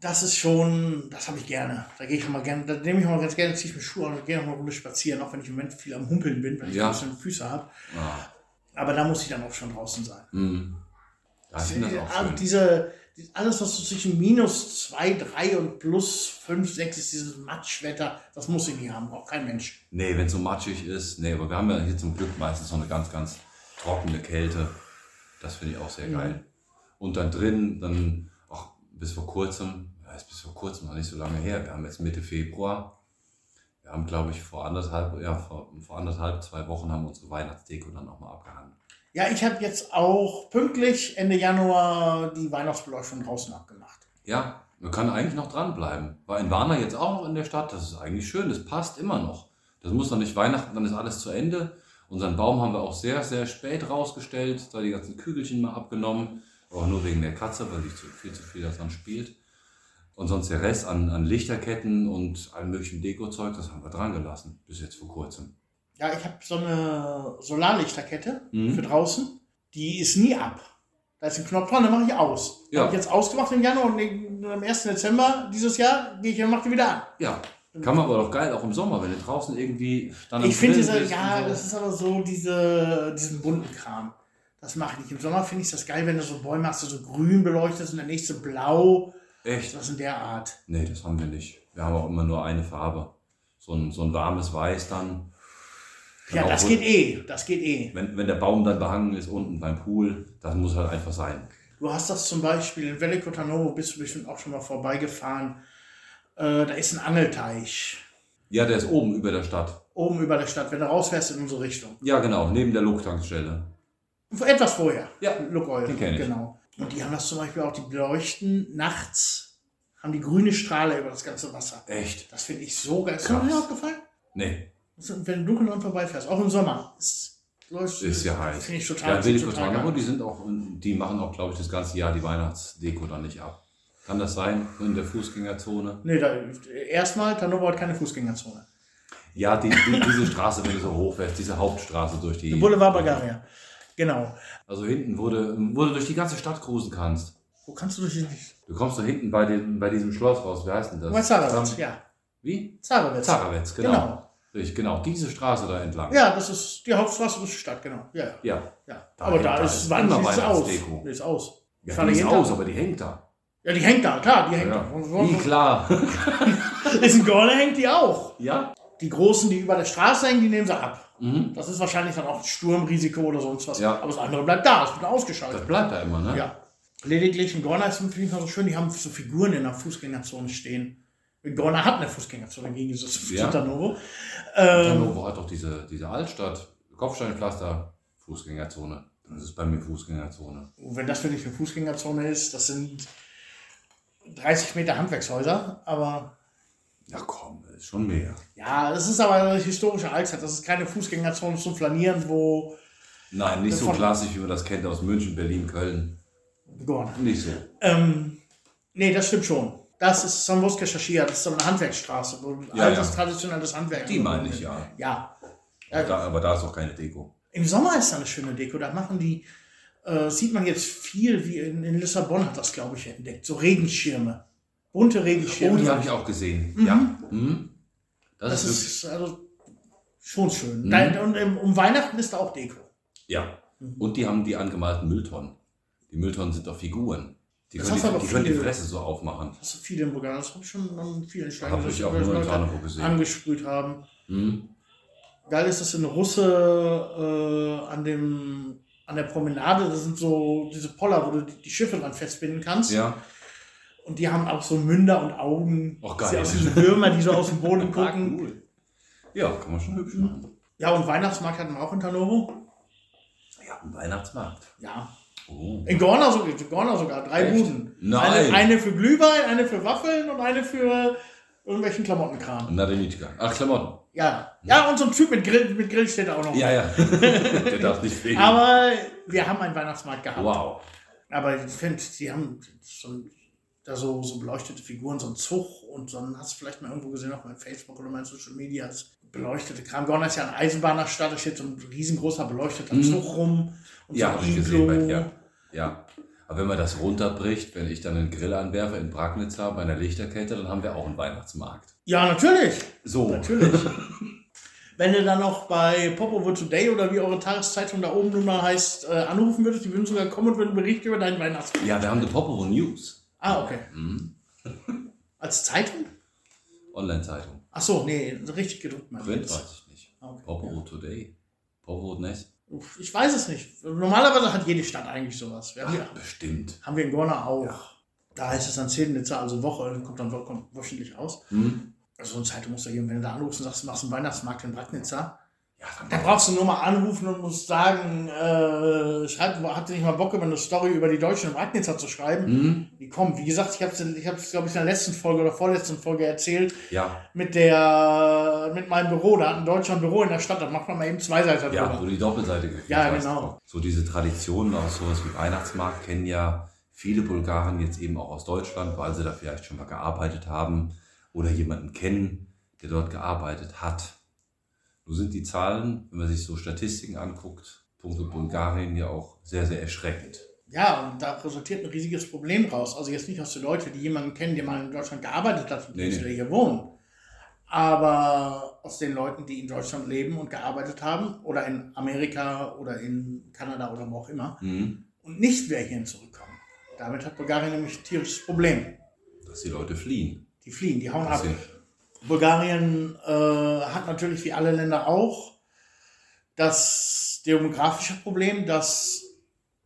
das ist schon, das habe ich gerne. Da gehe ich auch mal gerne, da nehme ich auch mal ganz gerne, ziehe ich mir Schuhe an und gehe noch mal eine Runde spazieren, auch wenn ich im Moment viel am Humpeln bin, weil ich Ja. ein bisschen Füße habe. Ah. Aber da muss ich dann auch schon draußen sein. Mhm. Finde das auch Also schön. diese, die- alles, was so zwischen minus 2, 3 und plus 5, 6 ist, dieses Matschwetter, das muss ich nie haben, braucht kein Mensch. Nee, wenn es so matschig ist, nee, aber wir haben ja hier zum Glück meistens so eine ganz, ganz trockene Kälte. Das finde ich auch sehr Mhm. geil. Und dann drin, dann auch bis vor kurzem, ja, ist bis vor kurzem noch nicht so lange her. Wir haben jetzt Mitte Februar. Wir haben, glaube ich, vor anderthalb, ja, vor, vor anderthalb, zwei Wochen haben wir unsere Weihnachtsdeko dann nochmal abgehangen. Ja, ich habe jetzt auch pünktlich Ende Januar die Weihnachtsbeleuchtung draußen abgemacht. Ja, man kann eigentlich noch dranbleiben. War in Warna jetzt auch noch in der Stadt, das ist eigentlich schön, das passt immer noch. Das muss noch nicht Weihnachten, dann ist alles zu Ende. Unseren Baum haben wir auch sehr, sehr spät rausgestellt, da die ganzen Kügelchen mal abgenommen. Aber nur wegen der Katze, weil zu, viel zu viel daran spielt. Und sonst der Rest an, an Lichterketten und allem möglichen Dekozeug, das haben wir dran gelassen, bis jetzt vor kurzem. Ja, ich habe so eine Solarlichterkette Mhm. für draußen. Die ist nie ab. Da ist ein Knopf dran, dann mache ich aus. Ja. Habe ich jetzt ausgemacht im Januar und am 1. Dezember dieses Jahr gehe ich und mache die wieder an. Ja, kann man aber doch geil, auch im Sommer, wenn du draußen irgendwie dann Ich finde diese, ja, so. das ist aber so diese, diesen bunten Kram. Das mache ich nicht. Im Sommer finde ich das geil, wenn du so Bäume hast, die so grün beleuchtest und der nächste blau. Echt? Das in der Art. Nee, das haben wir nicht. Wir haben auch immer nur eine Farbe. So ein, so ein warmes Weiß dann. Ja, Dann das geht eh. Das geht eh. Wenn, wenn der Baum dann behangen ist unten beim Pool, das muss halt einfach sein. Du hast das zum Beispiel in Vellico Tanovo, bist du bestimmt auch schon mal vorbeigefahren. Äh, da ist ein Angelteich. Ja, der ist oben über der Stadt. Oben über der Stadt, wenn du rausfährst in unsere Richtung. Ja, genau, neben der Loktankstelle. Etwas vorher. Ja, Look Oil. den kenn ich. Genau. Und die haben das zum Beispiel auch, die beleuchten nachts, haben die grüne Strahle über das ganze Wasser. Echt? Das finde ich so geil. Ist dir noch Krass. nicht aufgefallen? Nee, Das Wenn du dran vorbeifährst, auch im Sommer. Ist, läuft- ist ja heiß. Finde ich Ja, total, in sieht Williko total geil. die sind auch, die machen auch, glaube ich, das ganze Jahr die Weihnachtsdeko dann nicht ab. Kann das sein? In der Fußgängerzone? Nee, da, erstmal, Tanovo hat keine Fußgängerzone. Ja, die, die, diese Straße, wenn du so hoch fährst, diese Hauptstraße durch die. Der Boulevard Bulgaria. Genau. Also hinten, wo du, wo du durch die ganze Stadt cruisen kannst. Wo kannst du durch die. Du kommst da hinten bei, den, bei diesem Schloss raus. Wie heißt denn das? Bei Zarawetz, ja. Wie? Zarawetz. Zarawetz, genau. Genau. Richtig, genau. Diese Straße da entlang. Ja, das ist die Hauptstraße der Stadt, genau. Ja, ja. Ja. Da aber da ist, ist immer es aus? Weihnachtsdeko. Die ist aus. Ja, die ist aus, aber die hängt da. Ja, die hängt da, klar, die hängt Ja. da. Wie klar. Ist ein Gorne hängt die auch. ja? Die großen, die über der Straße hängen, die nehmen sie ab. Mhm. Das ist wahrscheinlich dann auch Sturmrisiko oder sonst was. Ja. Aber das andere bleibt da, es wird ausgeschaltet. Das bleibt da immer, ne? Ja. Lediglich in Gorna ist finde ich noch so schön, die haben so Figuren in der Fußgängerzone stehen. Gorna hat eine Fußgängerzone gegen dieses Ja. Titanovo. Ähm, Hannover hat doch diese, diese Altstadt, Kopfsteinpflaster, Fußgängerzone. Das ist bei mir Fußgängerzone. wenn das wirklich eine Fußgängerzone ist, das sind 30 Meter Handwerkshäuser, aber Ja komm, ist schon mehr. ja, es ist aber eine historische Altstadt. Das ist keine Fußgängerzone zum Flanieren, wo Nein, nicht so klassisch, wie man das kennt aus München, Berlin, Köln. Gorna. Nicht so. Ähm, nee, das stimmt schon. Das ist Samwoska Shashia, das ist so eine Handwerksstraße, wo Ja, altes, ja. traditionelles Handwerk. Die meine ich, ja. Ja. Da, aber da ist auch keine Deko. Im Sommer ist da eine schöne Deko. Da machen die, äh, sieht man jetzt viel, wie in, in Lissabon hat das, glaube ich, entdeckt. So Regenschirme. Bunte Oh, Regenschirme. die habe ich auch gesehen. Mhm. Ja. Mhm. Das, Das ist, ist also schon schön. Mhm. Da, und ähm, um Weihnachten ist da auch Deko. Ja. Mhm. Und die haben die angemalten Mülltonnen. Die Mülltonnen sind doch Figuren. Die Das können, hast die, die, können die viele- Fresse so aufmachen. Das sind viele in Bulgarien. Das habe ich schon an vielen Stellen Habe ich auch nur in Leute Tarnowo gesehen. angesprüht haben. Mhm. Geil ist das in Russe äh, an dem an der Promenade, das sind so diese Poller, wo du die, die Schiffe dran festbinden kannst. Ja. Und die haben auch so Münder und Augen. Das geil. sind Diese Würmer, die so aus dem Boden gucken. cool. Ja, kann man schon hübsch machen. Ja, und Weihnachtsmarkt hatten wir auch in Tanovo. Ja, ein Weihnachtsmarkt. Ja. Oh. In Gorna sogar, Gorna sogar drei Echt? Buden. Nein. Eine, eine für Glühwein, eine für Waffeln und eine für irgendwelchen Klamottenkram. Nadenitka. Ach, Klamotten. Ja. Ja, und so ein Typ mit Grill, mit Grill steht da auch noch. Ja, ja. Der darf nicht fehlen. Aber wir haben einen Weihnachtsmarkt gehabt. wow. Aber ich finde, die haben so, ein- da so, so beleuchtete Figuren, so ein Zug und so ein, hast du vielleicht mal irgendwo gesehen, auch bei Facebook oder bei Social Media, beleuchtete Kram. Gorna ist ja eine Eisenbahnerstadt, da steht so ein riesengroßer beleuchteter Mhm. Zug rum. Und Ja, so habe ich gesehen bei dir. Ja. Aber wenn man das runterbricht, wenn ich dann einen Grill anwerfe in Bragnitzer bei einer Lichterkette, dann haben wir auch einen Weihnachtsmarkt. Ja, natürlich. So. Natürlich. Wenn du dann noch bei Popovo Today oder wie eure Tageszeitung da oben nun mal heißt, äh, anrufen würdest, die würden sogar kommen und würden Bericht über deinen Weihnachtsmarkt. Ja, wir haben die Popovo News. Ah, okay. Mhm. Als Zeitung? Online-Zeitung. Ach so, nee, richtig gedruckt, Print weiß ich nicht. Ah, okay. Popovo Today. Popovo Nest. Ich weiß es nicht. Normalerweise hat jede Stadt eigentlich sowas. Wir haben, Ach, bestimmt. haben wir in Gorna auch. Da heißt es dann 10 Nizza, also Woche, kommt dann kommt wöchentlich aus. Hm? Also so eine Zeitung musst du geben, wenn du da anrufst und sagst, du machst einen Weihnachtsmarkt in Bragnitza. Ja, Da brauchst du nur mal anrufen und musst sagen, äh, schreib, ihr nicht mal Bock, über eine Story über die Deutschen in Bragnitzer zu schreiben? Hm? Die kommen. Wie gesagt, ich habe es, ich hab's, glaube ich, in der letzten Folge oder vorletzten Folge erzählt, Ja, mit der, mit meinem Büro. Da hat ein Deutscher ein Büro in der Stadt, da macht man mal eben zwei Seiten ja, drüber. wo die Doppelseite Ja, genau. So diese Traditionen aus sowas wie Weihnachtsmarkt kennen ja viele Bulgaren jetzt eben auch aus Deutschland, weil sie da vielleicht schon mal gearbeitet haben oder jemanden kennen, der dort gearbeitet hat. Nur sind die Zahlen, wenn man sich so Statistiken anguckt, punkto Bulgarien ja auch sehr, sehr erschreckend. Ja, und da resultiert ein riesiges Problem raus. Also jetzt nicht aus den Leuten, die jemanden kennen, der mal in Deutschland gearbeitet hat und Nee, nee. hier wohnen. Aber aus den Leuten, die in Deutschland leben und gearbeitet haben oder in Amerika oder in Kanada oder wo auch immer Mhm. und nicht wieder hierhin zurückkommen. Damit hat Bulgarien nämlich ein tierisches Problem. Dass die Leute fliehen. Die fliehen, die hauen ab. Bulgarien äh, hat natürlich wie alle Länder auch das demografische Problem, dass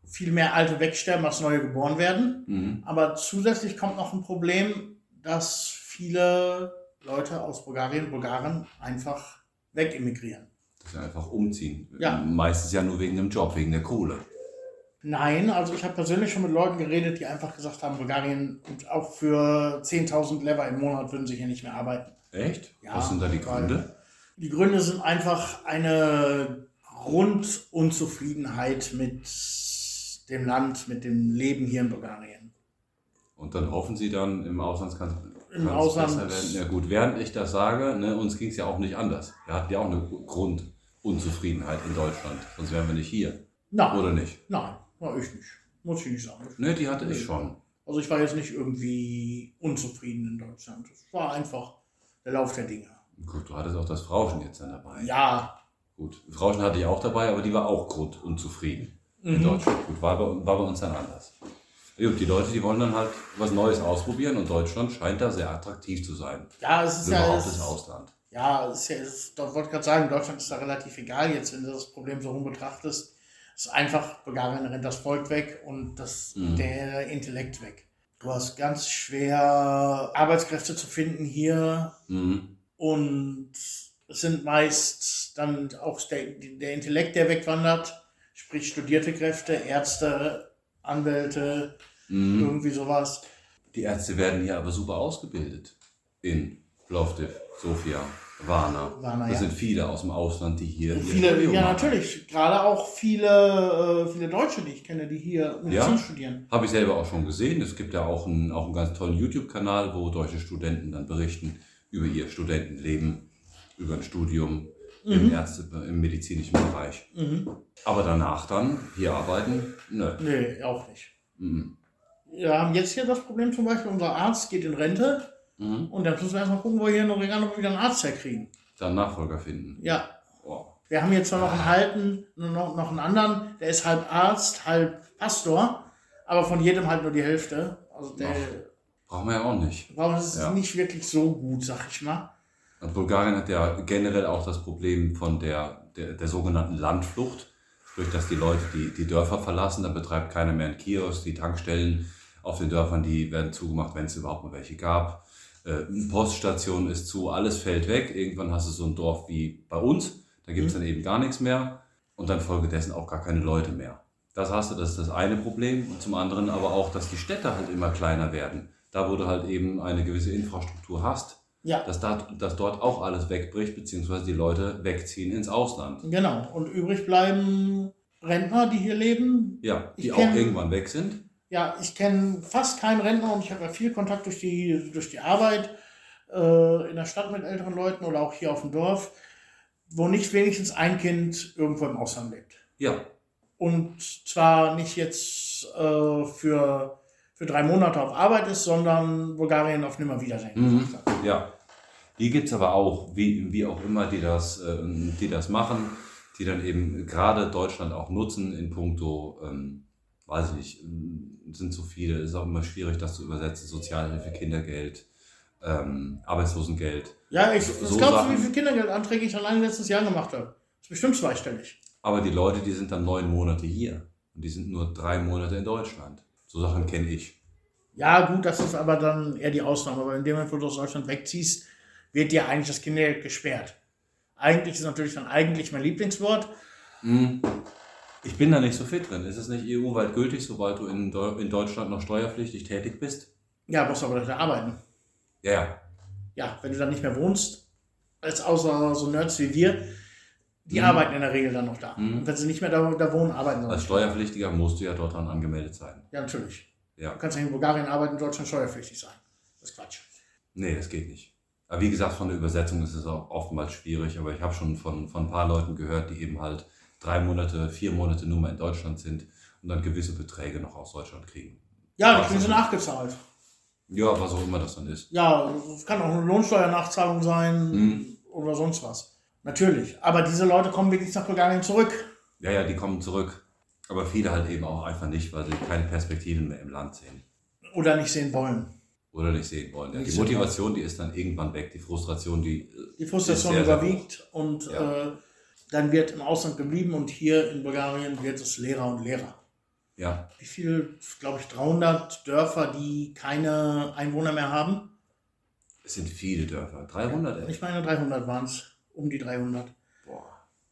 viel mehr Alte wegsterben, als neue geboren werden. Mhm. Aber zusätzlich kommt noch ein Problem, dass viele Leute aus Bulgarien, Bulgaren einfach wegemigrieren. Dass sie einfach umziehen. Ja. Meistens ja nur wegen dem Job, wegen der Kohle. Nein, also ich habe persönlich schon mit Leuten geredet, die einfach gesagt haben, Bulgarien und auch für 10.000 Lever im Monat würden sie hier nicht mehr arbeiten. Echt? Ja, Was sind da die Gründe? Die Gründe sind einfach eine Grundunzufriedenheit mit dem Land, mit dem Leben hier in Bulgarien. Und dann hoffen sie dann im Ausland kann Im Ausland- werden. Ja gut, während ich das sage, ne, uns ging es ja auch nicht anders. Wir hatten ja auch eine Grundunzufriedenheit in Deutschland, sonst wären wir nicht hier. Nein, Oder nicht? nein, war ich nicht. Muss ich nicht sagen. Ne, die hatte ich schon. Also ich war jetzt nicht irgendwie unzufrieden in Deutschland. Es war einfach der Lauf der Dinge. Gut, du hattest auch das Frauchen jetzt dann dabei. Ja. Gut, Frauchen hatte ich auch dabei, aber die war auch grundunzufrieden in Mhm. Deutschland. Gut, war bei, war bei uns dann anders. Gut, die Leute, die wollen dann halt was Neues ausprobieren und Deutschland scheint da sehr attraktiv zu sein. Ja, es ist ja, Überhaupt das Ausland. ja, es ist ja, es ist, ich wollte gerade sagen, Deutschland ist da relativ egal jetzt, wenn du das Problem so rum betrachtest. Es ist einfach, Bulgarien rennt das Volk weg und das, Mhm. der Intellekt weg. Du hast ganz schwer Arbeitskräfte zu finden hier Mhm. und es sind meist dann auch der, der Intellekt, der wegwandert, sprich studierte Kräfte, Ärzte, Anwälte, Mhm. irgendwie sowas. Die Ärzte werden hier aber super ausgebildet. In Plovdiv, Sofia, Varna. Varna, das ja. sind viele aus dem Ausland, die hier. Viele, ja, machen. natürlich. Gerade auch viele, äh, viele Deutsche, die ich kenne, die hier Medizin Ja? studieren. Habe ich selber auch schon gesehen. Es gibt ja auch einen, auch einen ganz tollen YouTube-Kanal, wo deutsche Studenten dann berichten über ihr Studentenleben, über ein Studium im, Mhm. Ärzte, im medizinischen Bereich. Mhm. Aber danach dann hier arbeiten? Nö. Nee, auch nicht. Mhm. Wir haben jetzt hier das Problem zum Beispiel, unser Arzt geht in Rente Mhm. und dann müssen wir erstmal gucken, wo wir hier in Oregano wieder einen Arzt herkriegen. Dann Nachfolger finden. Ja, Oh. wir haben jetzt zwar noch einen halten, noch, noch einen anderen, der ist halb Arzt, halb Pastor, aber von jedem halt nur die Hälfte. Also der, Brauchen wir ja auch nicht. warum ist es Ja. nicht wirklich so gut, sag ich mal. Und Bulgarien hat ja generell auch das Problem von der, der, der sogenannten Landflucht. Sprich, dass die Leute die, die Dörfer verlassen, dann betreibt keiner mehr einen Kiosk. Die Tankstellen auf den Dörfern, die werden zugemacht, wenn es überhaupt mal welche gab. Äh, eine Poststation ist zu, alles fällt weg. Irgendwann hast du so ein Dorf wie bei uns, da gibt es Mhm. dann eben gar nichts mehr und dann folgedessen auch gar keine Leute mehr. Das hast du, das ist das eine Problem. Und zum anderen aber auch, dass die Städte halt immer kleiner werden. Da, wo du halt eben eine gewisse Infrastruktur hast, Ja, dass, da, dass dort auch alles wegbricht, beziehungsweise die Leute wegziehen ins Ausland. genau. Und übrig bleiben Rentner, die hier leben, Ja, die auch irgendwann weg sind. Ja, ich kenne fast keinen Rentner und ich habe ja viel Kontakt durch die, durch die Arbeit äh, in der Stadt mit älteren Leuten oder auch hier auf dem Dorf, wo nicht wenigstens ein Kind irgendwo im Ausland lebt. Ja, Und zwar nicht jetzt äh, für, für drei Monate auf Arbeit ist, sondern Bulgarien auf Nimmerwiedersehen Mhm. ja. Die gibt es aber auch, wie, wie auch immer, die das, äh, die das machen, die dann eben gerade Deutschland auch nutzen in puncto, ähm, weiß ich nicht, ähm, sind so viele, ist auch immer schwierig, das zu übersetzen, Sozialhilfe, Kindergeld, ähm, Arbeitslosengeld. Ja, ich, was so glaubst du, wie viele Kindergeldanträge ich allein letztes Jahr gemacht habe? Das ist bestimmt zweistellig. Aber die Leute, die sind dann neun Monate hier und die sind nur drei Monate in Deutschland. So Sachen kenne ich. Ja, gut, das ist aber dann eher die Ausnahme. Aber in dem Moment, wo du aus Deutschland wegziehst, wird dir eigentlich das Kindergeld gesperrt. Eigentlich ist natürlich dann eigentlich mein Lieblingswort. Hm. Ich bin da nicht so fit drin. Ist es nicht EU-weit gültig, sobald du in, Deu in Deutschland noch steuerpflichtig tätig bist? Ja, musst aber dafür arbeiten. Ja, ja. Ja, wenn du dann nicht mehr wohnst, als außer so Nerds wie wir, die Mhm. arbeiten in der Regel dann noch da. Mhm. Und wenn sie nicht mehr da, da wohnen, arbeiten sie Als. Steuerpflichtiger musst du ja dort dann angemeldet sein. Ja, natürlich. Ja. Du kannst ja in Bulgarien arbeiten, in Deutschland steuerpflichtig sein. Das ist Quatsch. Nee, das geht nicht. Aber wie gesagt, von der Übersetzung ist es auch oftmals schwierig. Aber ich habe schon von, von ein paar Leuten gehört, die eben halt drei Monate, vier Monate nur mal in Deutschland sind und dann gewisse Beträge noch aus Deutschland kriegen. Ja, die kriegen sie nachgezahlt. Ja, was auch immer das dann ist. Ja, es kann auch eine Lohnsteuernachzahlung sein Mhm. oder sonst was. Natürlich. Aber diese Leute kommen wirklich nach Bulgarien zurück. Ja, ja, die kommen zurück. Aber viele halt eben auch einfach nicht, weil sie keine Perspektiven mehr im Land sehen. Oder nicht sehen wollen. Oder nicht sehen wollen. Ja, die Motivation, die ist dann irgendwann weg. Die Frustration, die. äh, Die Frustration sehr, sehr überwiegt und Ja. äh, dann wird im Ausland geblieben und hier in Bulgarien wird es Lehrer und Lehrer. Ja, Wie viel, glaube ich, 300 Dörfer, die keine Einwohner mehr haben? es sind viele Dörfer. 300, ey. Ich meine, 300 waren es, um die 300. Boah.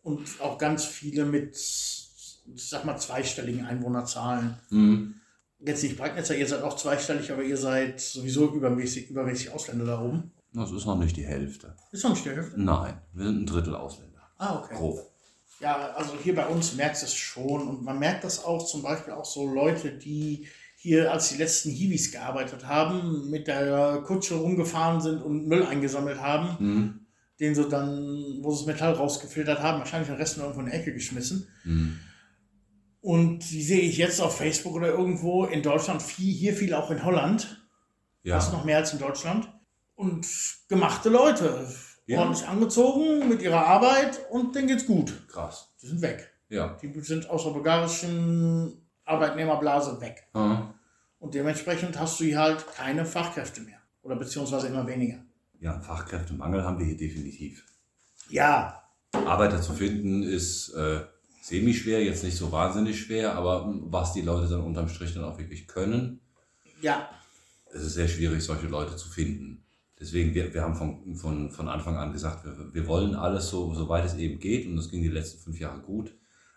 Und auch ganz viele mit, ich sag mal, zweistelligen Einwohnerzahlen. Mhm. Jetzt nicht Bragnitzer, ihr seid auch zweistellig, aber ihr seid sowieso übermäßig, übermäßig Ausländer da oben. Das ist noch nicht die Hälfte. Ist noch nicht die Hälfte? Nein, wir sind ein Drittel Ausländer. Ah, okay. Grob. Ja, also hier bei uns merkst du es schon. Und man merkt das auch zum Beispiel auch so Leute, die hier als die letzten Hiwis gearbeitet haben, mit der Kutsche rumgefahren sind und Müll eingesammelt haben, Mhm. den sie dann, wo sie das Metall rausgefiltert haben, wahrscheinlich den Rest nur irgendwo in die Ecke geschmissen. Mhm. Und die sehe ich jetzt auf Facebook oder irgendwo in Deutschland, viel, hier viel auch in Holland. Ja. Fast noch mehr als in Deutschland. Und gemachte Leute. Ja. Ordentlich angezogen mit ihrer Arbeit und denen geht's gut. Krass. Die sind weg. Ja. Die sind aus der bulgarischen Arbeitnehmerblase weg. Mhm. Und dementsprechend hast du hier halt keine Fachkräfte mehr. Oder beziehungsweise immer weniger. Ja, Fachkräftemangel haben wir hier definitiv. Ja, Arbeiter zu finden ist äh, semi-schwer, jetzt nicht so wahnsinnig schwer, aber was die Leute dann unterm Strich dann auch wirklich können, ja, es ist sehr schwierig, solche Leute zu finden. Deswegen, wir, wir haben von, von, von Anfang an gesagt, wir, wir wollen alles so, soweit es eben geht, und das ging die letzten fünf Jahre gut,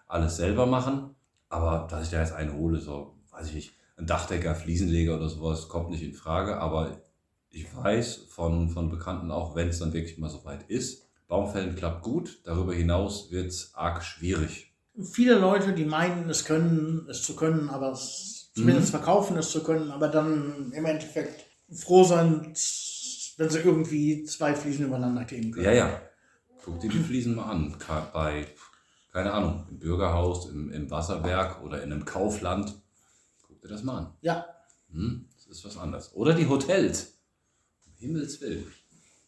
alles selber machen. Aber dass ich da jetzt einen hole, so, weiß ich nicht, ein Dachdecker, Fliesenleger oder sowas, kommt nicht in Frage. Aber ich weiß von, von Bekannten auch, wenn es dann wirklich mal soweit ist, Baumfällen klappt gut, darüber hinaus wird es arg schwierig. viele Leute, die meinen, es können, es zu können, aber es zumindest verkaufen, es zu können, aber dann im Endeffekt froh sein, wenn sie irgendwie zwei Fliesen übereinander kleben können. Ja, ja. Guck dir die Fliesen mal an. Bei, keine Ahnung, im Bürgerhaus, im, im Wasserwerk oder in einem Kaufland. Guck dir das mal an. Ja, Hm? Das ist was anderes. Oder die Hotels. Um Himmels Willen.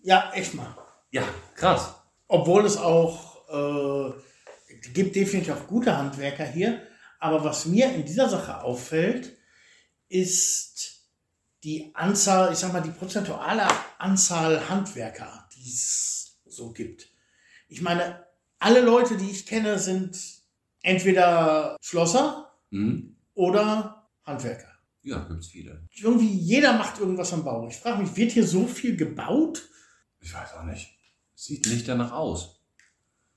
ja, echt mal. Ja, krass. Obwohl es auch äh, gibt definitiv auch gute Handwerker hier. Aber was mir in dieser Sache auffällt, ist die Anzahl, ich sag mal, die prozentuale Anzahl Handwerker, die es so gibt. Ich meine, alle Leute, die ich kenne, sind entweder Schlosser Hm? oder Handwerker. Ja, gibt's viele. Irgendwie jeder macht irgendwas am Bau. Ich frage mich, wird hier so viel gebaut? Ich weiß auch nicht. Sieht nicht danach aus.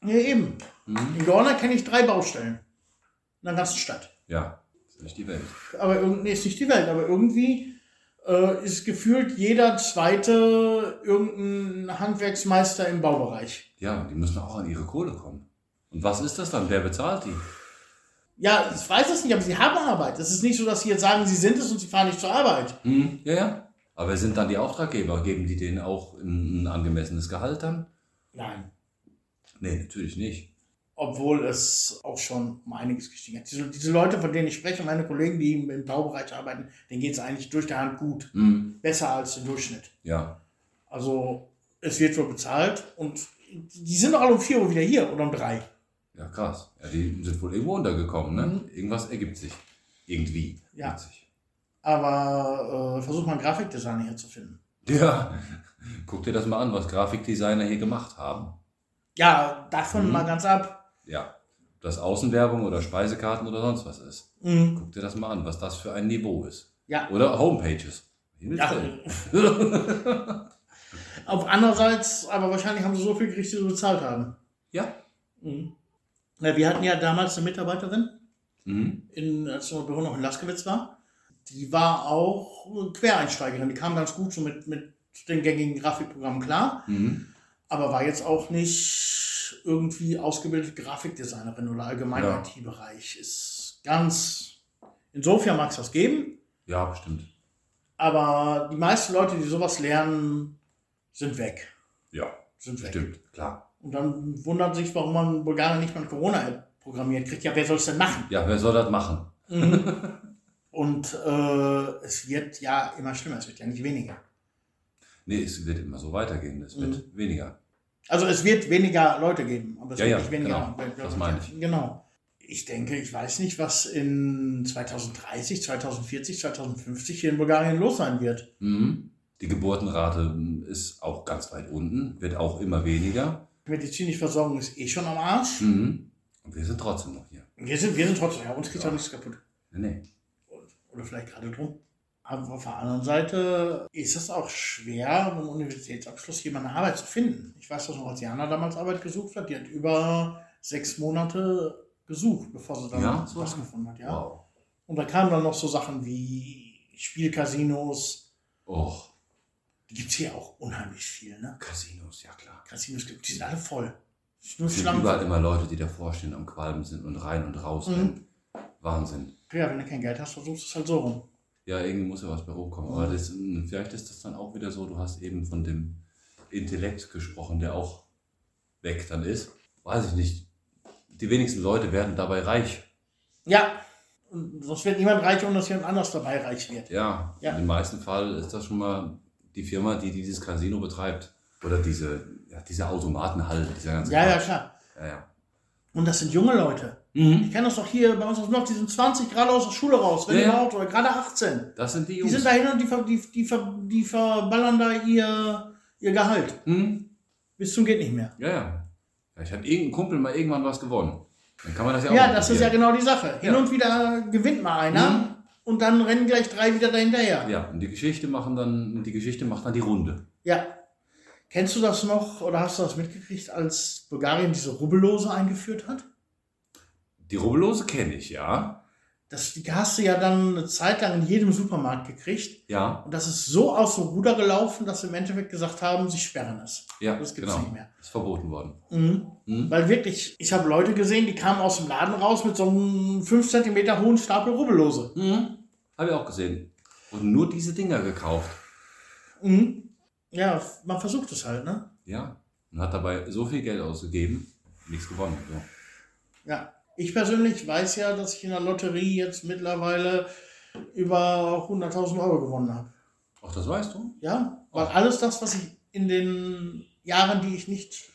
Ja, eben. Hm? In Gorna kenne ich drei Baustellen. In der ganzen Stadt. Ja, ist nicht die Welt. Aber irgendwie ist nicht die Welt, aber irgendwie äh, ist gefühlt jeder zweite irgendein Handwerksmeister im Baubereich. Ja, die müssen auch an ihre Kohle kommen. Und was ist das dann? Wer bezahlt die? Ja, ich weiß es nicht, aber sie haben Arbeit. Es ist nicht so, dass sie jetzt sagen, sie sind es und sie fahren nicht zur Arbeit. Hm? Ja, ja. Aber wer sind dann die Auftraggeber? Geben die denen auch ein, ein angemessenes Gehalt dann? Nein. Nee, natürlich nicht. Obwohl es auch schon um einiges gestiegen hat. Diese, diese Leute, von denen ich spreche, meine Kollegen, die im, im Baubereich arbeiten, denen geht es eigentlich durch der Hand gut. Hm? Besser als im Durchschnitt. Ja. Also es wird wohl bezahlt und die sind doch alle um 4 Uhr wieder hier oder um 3. Ja, krass. Ja, die sind wohl irgendwo untergekommen, ne? Mhm. Irgendwas ergibt sich. Irgendwie. Ja. sich. Aber äh, versuch mal einen Grafikdesigner hier zu finden. Ja. Guck dir das mal an, was Grafikdesigner hier gemacht haben. Ja, davon Mhm. mal ganz ab. Ja. Ob das Außenwerbung oder Speisekarten oder sonst was ist. Mhm. Guck dir das mal an, was das für ein Niveau ist. Ja. Oder Homepages. Ja. Auf andererseits, aber wahrscheinlich haben sie so viel gekriegt, wie sie bezahlt haben. Ja. Mhm. Ja, wir hatten ja damals eine Mitarbeiterin, Mhm. in, als unser Büro noch in Laskewitz war. Die war auch Quereinsteigerin. Die kam ganz gut so mit, mit den gängigen Grafikprogrammen klar. Mhm. aber war jetzt auch nicht irgendwie ausgebildete Grafikdesignerin oder allgemein Ja. IT-Bereich. Ist ganz, insofern mag es das geben, Ja, bestimmt. aber die meisten Leute, die sowas lernen, sind weg. Ja, Sind weg. stimmt. Klar. Und dann wundert sich, warum man Bulgarien nicht mal eine Corona-App programmiert kriegt. Ja, wer soll es denn machen? Ja, wer soll das machen? Und äh, es wird ja immer schlimmer, es wird ja nicht weniger. Nee, es wird immer so weitergehen. Es wird Mhm. weniger. Also es wird weniger Leute geben, aber es Ja, wird ja, nicht weniger. genau. Das meine ich. Genau. Ich denke, ich weiß nicht, was in 2030, 2040, 2050 hier in Bulgarien los sein wird. Mhm. Die Geburtenrate ist auch ganz weit unten, wird auch immer weniger. Medizinische Versorgung ist eh schon am Arsch. Mhm. Und wir sind trotzdem noch hier. Wir sind, wir sind trotzdem, ja, uns geht Ja. auch nichts kaputt. Nee, nee. Oder vielleicht gerade drum. Aber auf der anderen Seite ist es auch schwer, mit einem Universitätsabschluss jemanden eine Arbeit zu finden. Ich weiß das noch, als Jana damals Arbeit gesucht hat, die hat über sechs Monate gesucht, bevor sie dann Ja, was gefunden hat. Ja. Wow. Und da kamen dann noch so Sachen wie Spielcasinos. Och, Die gibt es hier auch unheimlich viel, ne? Casinos, ja klar. Casinos gibt die sind alle voll. Nur Es sind überall immer Leute, die davor stehen, am Qualmen sind und rein und raus. Mhm. Wahnsinn. Ja, wenn du kein Geld hast, versuchst du es halt so rum. Ja, irgendwie muss ja was bei rumkommen. Aber das, mm, vielleicht ist das dann auch wieder so, du hast eben von dem Intellekt gesprochen, der auch weg dann ist. Weiß ich nicht. Die wenigsten Leute werden dabei reich. Ja. Und sonst wird niemand reich, ohne dass jemand anders dabei reich wird. Ja, Ja. im meisten Fall ist das schon mal die Firma, die dieses Casino betreibt. Oder diese, ja, diese Automatenhalle, dieser ganze Ja, ja, Quatsch. klar. ja, ja. Und das sind junge Leute. Mhm. Ich kenne das doch hier bei uns aus Nord, die sind 20 gerade aus der Schule raus, wenn Ja, überhaupt, oder gerade 18. Das sind die Die Jungs. sind dahin und die, ver, die, die, ver, die verballern da ihr, ihr Gehalt. Mhm. Bis zum geht nicht mehr. Ja, ja. Vielleicht hat irgendein Kumpel mal irgendwann was gewonnen. Dann kann man das ja auch Ja, das ist ja genau die Sache. Hin Ja. und wieder gewinnt mal einer Mhm. und dann rennen gleich drei wieder dahinterher. Ja, und die Geschichte machen dann, die Geschichte macht dann die Runde. Ja. Kennst du das noch oder hast du das mitgekriegt, als Bulgarien diese Rubbellose eingeführt hat? Die Rubbellose kenne ich, ja. Das, die hast du ja dann eine Zeit lang in jedem Supermarkt gekriegt. Ja, Und das ist so aus dem Ruder gelaufen, dass sie im Endeffekt gesagt haben, sie sperren es. ja, Das gibt's genau. nicht mehr. Ist verboten worden. Mhm. Mhm. Weil wirklich, ich habe Leute gesehen, die kamen aus dem Laden raus mit so einem 5 cm hohen Stapel Rubbellose. Mhm. Habe ich auch gesehen. Und nur diese Dinger gekauft. Mhm. Ja, man versucht es halt, ne? Ja. Und hat dabei so viel Geld ausgegeben, nichts gewonnen. So. Ja. Ich persönlich weiß ja, dass ich in der Lotterie jetzt mittlerweile über 100.000 Euro gewonnen habe. Ach, das weißt du? Ja, weil alles das, was ich in den Jahren, die ich nicht,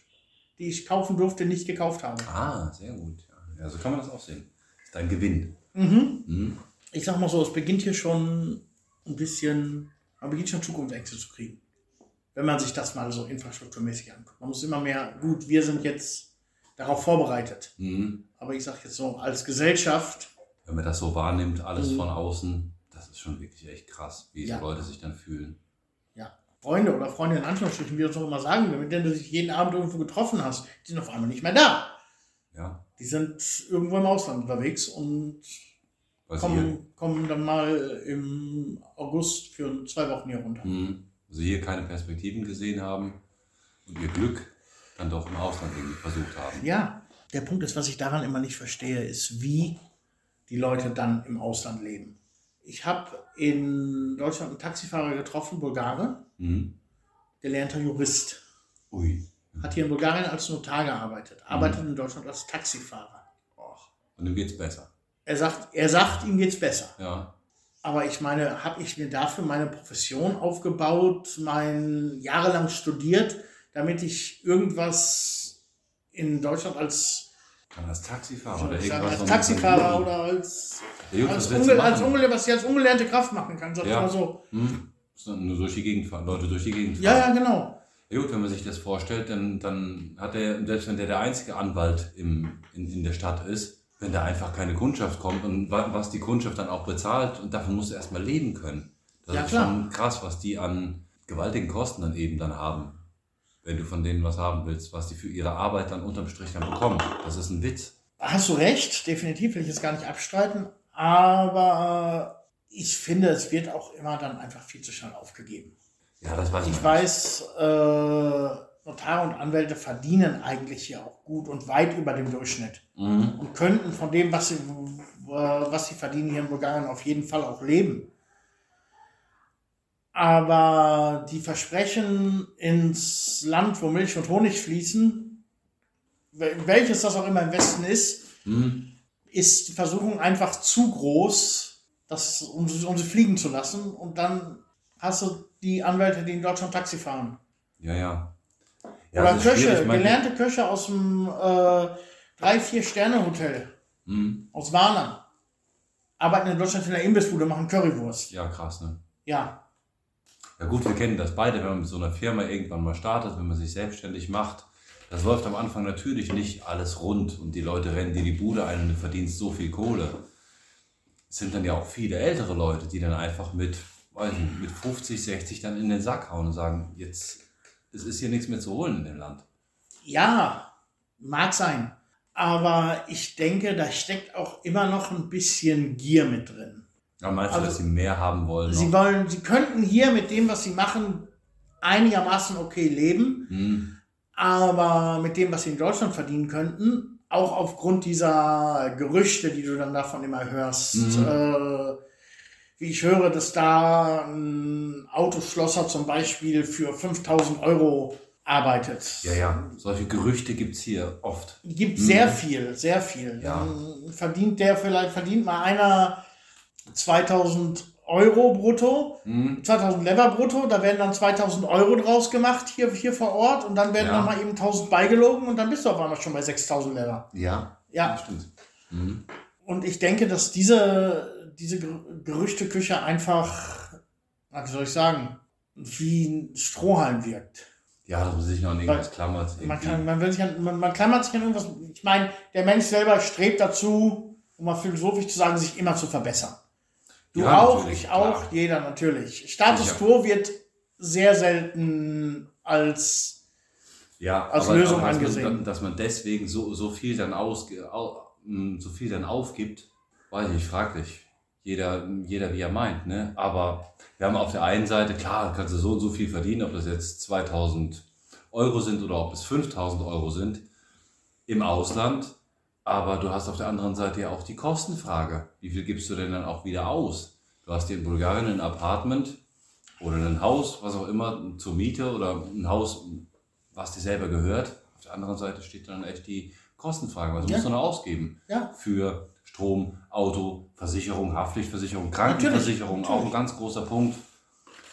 die ich kaufen durfte, nicht gekauft habe. Ah, sehr gut. Ja, so kann man das auch sehen. Ist dein Gewinn. Mhm. Mhm. Ich sag mal so, es beginnt hier schon ein bisschen, man beginnt schon Zukunftsängste zu kriegen. Wenn man sich das mal so infrastrukturmäßig anguckt. Man muss immer mehr, gut, wir sind jetzt darauf vorbereitet. Mhm. Aber ich sag jetzt so, als Gesellschaft, Wenn man das so wahrnimmt, alles Mhm. von außen, das ist schon wirklich echt krass, wie Ja. so Leute sich dann fühlen. ja, Freunde oder Freunde in Anführungsstrichen, wie wir es auch immer sagen, mit denen du dich jeden Abend irgendwo getroffen hast, die sind auf einmal nicht mehr da. Ja, Die sind irgendwo im Ausland unterwegs und kommen, kommen dann mal im August für zwei Wochen hier runter. mhm. Sie hier keine Perspektiven gesehen haben und ihr Glück dann doch im Ausland irgendwie versucht haben. Ja, der Punkt ist, was ich daran immer nicht verstehe, ist, wie die Leute dann im Ausland leben. Ich habe in Deutschland einen Taxifahrer getroffen, Bulgare, Mhm. gelernter Jurist. Ui. Hat hier in Bulgarien als Notar gearbeitet, arbeitet in Deutschland als Taxifahrer. Och. Und ihm geht's besser. Er sagt, er sagt, ihm geht's besser. Ja. Aber ich meine, habe ich mir dafür meine Profession aufgebaut, mein jahrelang studiert, damit ich irgendwas in Deutschland als, Kann als Taxifahrer oder irgendwas als Taxifahrer oder als, als, als was ich als ungelernte Kraft machen kann, sag ich Ja. mal so. Hm. Nur durch die Gegend fahren, Leute durch die Gegend fahren. Ja, ja, genau. Ja gut, wenn man sich das vorstellt, dann, dann hat er, selbst wenn der der einzige Anwalt im, in, in der Stadt ist, wenn da einfach keine Kundschaft kommt und wa- was die Kundschaft dann auch bezahlt und davon muss er erstmal leben können. Das Ja, ist klar. schon krass, was die an gewaltigen Kosten dann eben dann haben. Wenn du von denen was haben willst, was die für ihre Arbeit dann unterm Strich dann bekommen. Das ist ein Witz. Hast du recht, definitiv will ich jetzt gar nicht abstreiten, aber ich finde, es wird auch immer dann einfach viel zu schnell aufgegeben. Ja, das weiß ich Ich weiß, äh, Notare und Anwälte verdienen eigentlich hier auch gut und weit über dem Durchschnitt Mhm. und könnten von dem, was sie, was sie verdienen hier in Bulgarien, auf jeden Fall auch leben. Aber die Versprechen ins Land, wo Milch und Honig fließen, wel- welches das auch immer im Westen ist, Mhm. ist die Versuchung einfach zu groß, das, um, um sie fliegen zu lassen. Und dann hast du die Anwälte, die in Deutschland Taxi fahren. Ja, ja. Ja Oder Köche, gelernte Köche aus dem äh, 3-4-Sterne-Hotel Mhm. aus Warna. Arbeiten in Deutschland in der Imbissbude, machen Currywurst. Ja, krass, ne? Ja, Ja gut, wir kennen das beide, wenn man mit so einer Firma irgendwann mal startet, wenn man sich selbstständig macht. Das läuft am Anfang natürlich nicht alles rund und die Leute rennen dir die Bude ein und du verdienst so viel Kohle. Es sind dann ja auch viele ältere Leute, die dann einfach mit, weiß nicht, mit 50, 60 dann in den Sack hauen und sagen, jetzt es ist hier nichts mehr zu holen in dem Land. ja, mag sein. Aber ich denke, da steckt auch immer noch ein bisschen Gier mit drin. Aber meinst du, Also, dass sie mehr haben wollen? Sie noch? wollen, sie könnten hier mit dem, was sie machen, einigermaßen okay leben, Hm, aber mit dem, was sie in Deutschland verdienen könnten, auch aufgrund dieser Gerüchte, die du dann davon immer hörst, Mhm. äh, wie ich höre, dass da ein Autoschlosser zum Beispiel für 5000 Euro arbeitet. Ja, ja. Solche Gerüchte gibt es hier oft. Gibt sehr viel, sehr viel. Mhm. Ja. Dann verdient der vielleicht, verdient mal einer 2000 Euro brutto, Mhm. 2000 Lever brutto, da werden dann 2000 Euro draus gemacht hier, hier vor Ort und dann werden Ja. noch mal eben 1000 beigelogen und dann bist du auf einmal schon bei 6000 Lever. Ja. Ja, stimmt. Mhm. und ich denke, dass diese, diese Ger- Gerüchteküche einfach, wie soll ich sagen, wie ein Strohhalm wirkt. Ja, dass man sich noch an irgendwas klammert. Man, kann, man, will sich an, man, man klammert sich an irgendwas. Ich meine, der Mensch selber strebt dazu, um mal philosophisch zu sagen, sich immer zu verbessern. Du Ja, auch, ich auch, klar. jeder natürlich. Status quo wird sehr selten als ja, als aber, Lösung aber dass angesehen. Man, dass man deswegen so, so viel dann aus, so viel dann aufgibt, weiß ich fraglich. Jeder, jeder wie er meint, ne? Aber wir haben auf der einen Seite, klar, kannst du so und so viel verdienen, ob das jetzt 2000 Euro sind oder ob es 5000 Euro sind im Ausland. Aber du hast auf der anderen Seite ja auch die Kostenfrage. Wie viel gibst du denn dann auch wieder aus? Du hast dir in Bulgarien ein Apartment oder ein Haus, was auch immer, zur Miete oder ein Haus, was dir selber gehört. Auf der anderen Seite steht dann echt die Kostenfrage. Was Ja. musst du noch ausgeben? Ja. Für Strom, Auto, Versicherung, Haftpflichtversicherung, Krankenversicherung, Natürlich, auch ein ganz großer Punkt.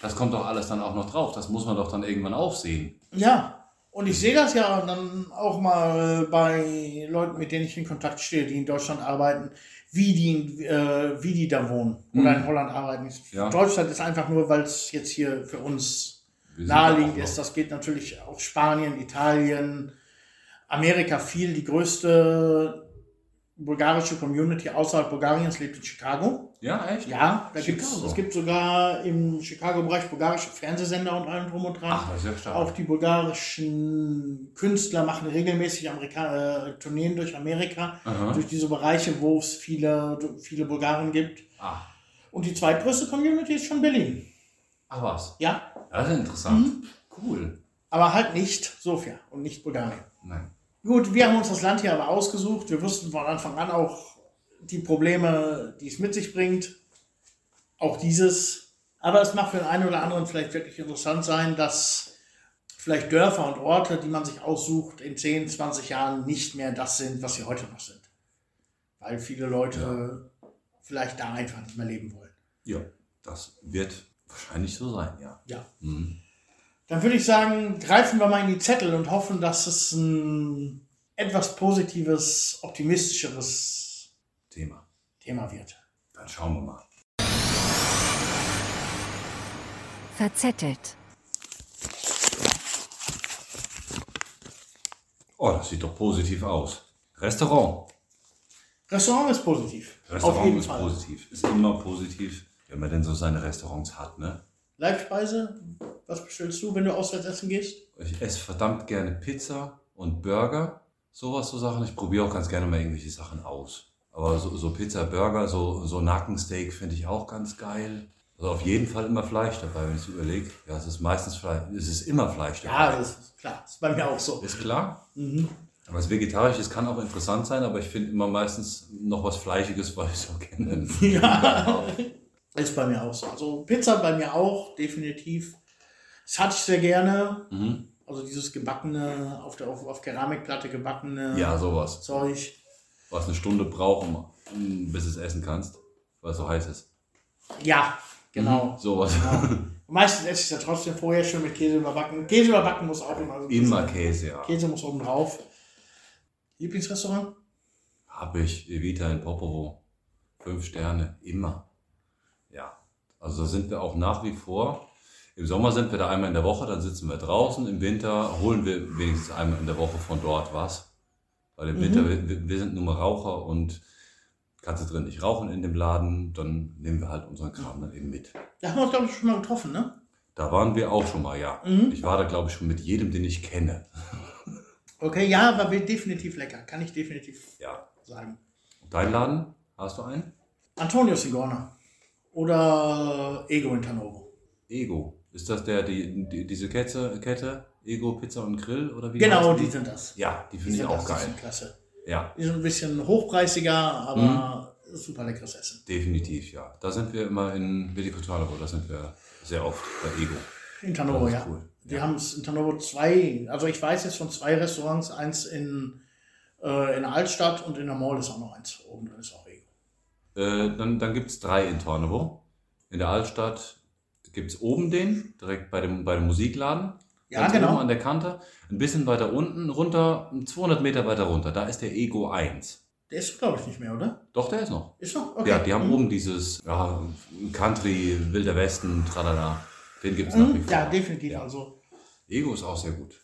Das kommt doch alles dann auch noch drauf. Das muss man doch dann irgendwann auch sehen. Ja, und ich sehe das ja dann auch mal bei Leuten, mit denen ich in Kontakt stehe, die in Deutschland arbeiten, wie die, äh, wie die da wohnen oder in Holland arbeiten. Ja. Deutschland ist einfach nur, weil es jetzt hier für uns naheliegend ist. Das geht natürlich auch Spanien, Italien, Amerika viel. Die größte bulgarische Community außerhalb Bulgariens lebt in Chicago. Ja, echt? Ja, da gibt's, es gibt sogar im Chicago-Bereich bulgarische Fernsehsender und allem drum und dran. Ach, das ist ja stark. Auch die bulgarischen Künstler machen regelmäßig Amerika äh, Tourneen durch Amerika, Aha. durch diese Bereiche, wo es viele, viele Bulgaren gibt. Ah, Und die zweitgrößte Community ist schon Berlin. ach was. Ja, Das ist interessant. Mhm. Cool. aber halt nicht Sofia und nicht Bulgarien. Nein. Gut, wir haben uns das Land hier aber ausgesucht. Wir wussten von Anfang an auch die Probleme, die es mit sich bringt. Auch dieses. Aber es mag für den einen oder anderen vielleicht wirklich interessant sein, dass vielleicht Dörfer und Orte, die man sich aussucht, in 10, 20 Jahren nicht mehr das sind, was sie heute noch sind. Weil viele Leute vielleicht da einfach nicht mehr leben wollen. Ja, das wird wahrscheinlich so sein, ja. Ja. Mhm. Dann würde ich sagen, greifen wir mal in die Zettel und hoffen, dass es ein etwas positives, optimistischeres Thema. Thema wird. Dann schauen wir mal. Verzettelt. Oh, das sieht doch positiv aus. Restaurant. Restaurant ist positiv. Auf Restaurant jeden ist Fall. positiv. Ist immer positiv, wenn man denn so seine Restaurants hat, ne? Live-Speise, was bestellst du, wenn du auswärts essen gehst? Ich esse verdammt gerne Pizza und Burger. Sowas, so Sachen. Ich probiere auch ganz gerne mal irgendwelche Sachen aus. Aber so, so Pizza, Burger, so, so Nackensteak finde ich auch ganz geil. Also auf jeden Fall immer Fleisch dabei, wenn ich so überlege. Ja, es ist meistens Fleisch. Es ist immer Fleisch dabei. Ja, das ist klar. Das ist bei mir auch so. Ist klar. Mhm. Aber das Vegetarische kann auch interessant sein, aber ich finde immer meistens noch was Fleischiges, weil ich so kenne. Ja, ist bei mir auch so. Also Pizza bei mir auch, definitiv. Das hatte ich sehr gerne. Mhm. Also dieses gebackene, auf, der, auf, auf Keramikplatte gebackene Ja, sowas. Zeug. Was eine Stunde braucht, um, bis es essen kannst, weil es so heiß ist. Ja, genau. Sowas. Ja. Meistens esse ich es ja trotzdem vorher schon mit Käse überbacken. Käse überbacken muss auch immer. so Immer. Käse, ja. Käse muss oben drauf. Lieblingsrestaurant? Habe ich Evita in Popovo. Fünf Sterne, immer. Also da sind wir auch nach wie vor. Im Sommer sind wir da einmal in der Woche, dann sitzen wir draußen. Im Winter holen wir wenigstens einmal in der Woche von dort was. Weil im Mhm. Winter, wir, wir sind nur mal Raucher und kannst du drin nicht rauchen in dem Laden, dann nehmen wir halt unseren Kram dann eben mit. Da haben wir uns, glaube ich, schon mal getroffen, ne? Da waren wir auch schon mal, ja. Mhm. Ich war da, glaube ich, schon mit jedem, den ich kenne. Okay, ja, war definitiv lecker. Kann ich definitiv Ja. sagen. Dein Laden? Hast du einen? Antonio Sigorna. Oder Ego in Tanovo. Ego. Ist das der, die, die, diese Kette, Kette? Ego, Pizza und Grill? Oder wie Genau, heißen die sind das. Ja, die Die finde ich auch das, die geil. sind klasse. Ja, Die sind ein bisschen hochpreisiger, aber super leckeres Essen. definitiv, ja. Da sind wir immer in Velikotalovo, da sind wir sehr oft bei Ego. In Tanovo, ja. cool. Wir haben es in Tanovo zwei, also ich weiß jetzt von zwei Restaurants, eins in, äh, in der Altstadt und in der Mall ist auch noch eins. Oben drin ist auch. Äh, dann dann gibt es drei in Tornevo. In der Altstadt gibt es oben den, direkt bei dem, bei dem Musikladen. Ja, Ganz genau. Oben an der Kante. Ein bisschen weiter unten, runter, 200 Meter weiter runter. Da ist der Ego 1. Der ist, glaube ich, nicht mehr, oder? Doch, der ist noch. Ist noch? Okay. Ja, die haben Mhm. oben dieses ja, Country, Wilder Westen, tralala. Den gibt es nach wie Mhm. vor. Ja, definitiv. Ja. Also Ego ist auch sehr gut.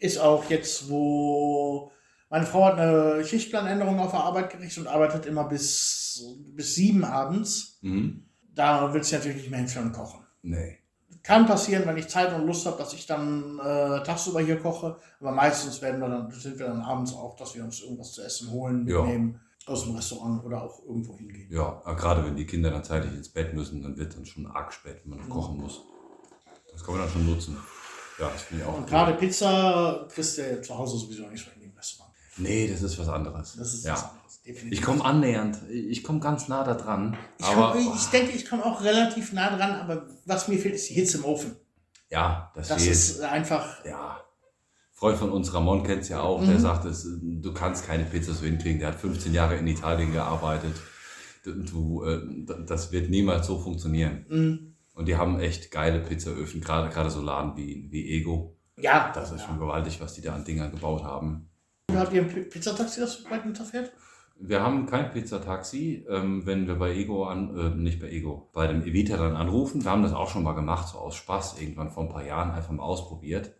ist auch jetzt, wo meine Frau hat eine Schichtplanänderung auf der Arbeit gekriegt und arbeitet immer bis, bis sieben abends. Mhm. Da will sie natürlich nicht mehr hinfahren und kochen. Nee. Kann passieren, wenn ich Zeit und Lust habe, dass ich dann äh, tagsüber hier koche. Aber meistens werden wir dann, sind wir dann abends auch, dass wir uns irgendwas zu essen holen, Ja. mitnehmen aus dem Restaurant oder auch irgendwo hingehen. Ja, gerade wenn die Kinder dann zeitig ins Bett müssen, dann wird dann schon arg spät, wenn man Mhm. noch kochen muss. Das kann man dann schon nutzen. Ja, das finde ich auch. Und cool. gerade Pizza kriegst du zu Hause sowieso nicht Restaurant. Nee, das ist was anderes. Das ist ja. was anderes, definitiv. Ich komme annähernd, ich komme ganz nah da dran. Ich, Aber komm, ich denke, ich komme auch relativ nah dran, aber was mir fehlt, ist die Hitze im Ofen. ja, das, Das ist einfach. ja. Freund von uns, Ramon, kennt es ja auch, der Mhm. sagt, es, du kannst keine Pizza so hinkriegen. Der hat 15 Jahre in Italien gearbeitet. Du, du, äh, das wird niemals so funktionieren. mm, Und die haben echt geile Pizzaöfen, gerade gerade so Laden wie, wie Ego. Ja, Das ist ja. schon gewaltig, was die da an Dingern gebaut haben. Habt ihr ein Pi- Pizzataxi, das weit runterfährt? Wir haben kein Pizzataxi, ähm, wenn wir bei Ego an, äh, nicht bei Ego, bei dem Evita dann anrufen. Wir haben das auch schon mal gemacht, so aus Spaß, irgendwann vor ein paar Jahren einfach mal ausprobiert.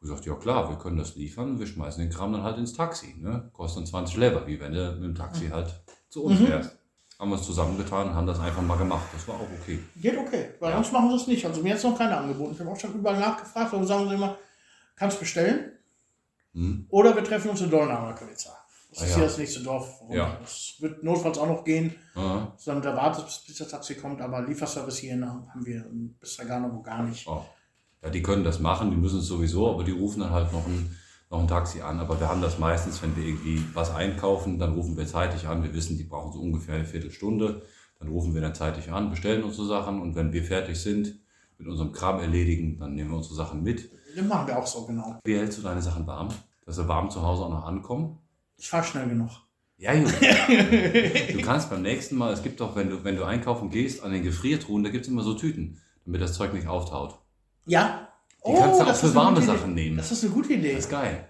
Gesagt, ja klar, wir können das liefern, wir schmeißen den Kram dann halt ins Taxi. Ne? Kostet dann 20 Lever, wie wenn du mit dem Taxi halt zu uns Mhm. fährst. Haben wir es zusammengetan, haben das einfach mal gemacht. Das war auch okay. Geht okay. Bei Ja. uns machen sie es nicht. Also mir hat es noch keine angeboten. Ich habe auch schon überall nachgefragt, aber sagen sie immer, kannst bestellen Hm? oder wir treffen uns in Dolnauer Kölitzer. Das Ah, ist ja. hier das nächste Dorf. Ja. Das wird notfalls auch noch gehen, Ja. sondern da wartet, bis das Pizzataxi kommt, aber Lieferservice hier haben wir in Bistragano gar nicht. Oh. Ja, die können das machen, die müssen es sowieso, aber die rufen dann halt noch ein, noch ein Taxi an. Aber wir haben das meistens, wenn wir irgendwie was einkaufen, dann rufen wir zeitig an. Wir wissen, die brauchen so ungefähr eine Viertelstunde. Dann rufen wir dann zeitig an, bestellen unsere Sachen und wenn wir fertig sind mit unserem Kram erledigen, dann nehmen wir unsere Sachen mit. Das machen wir auch so, genau. Wie hältst du deine Sachen warm? Dass sie warm zu Hause auch noch ankommen? Ich fahre schnell genug. Ja, Junge. du kannst beim nächsten Mal, es gibt doch, wenn du, wenn du einkaufen gehst, an den Gefriertruhen, da gibt es immer so Tüten, damit das Zeug nicht auftaut. Ja. Die kannst du auch Oh, das für warme Sachen Idee. nehmen. Das ist eine gute Idee. Das ist geil.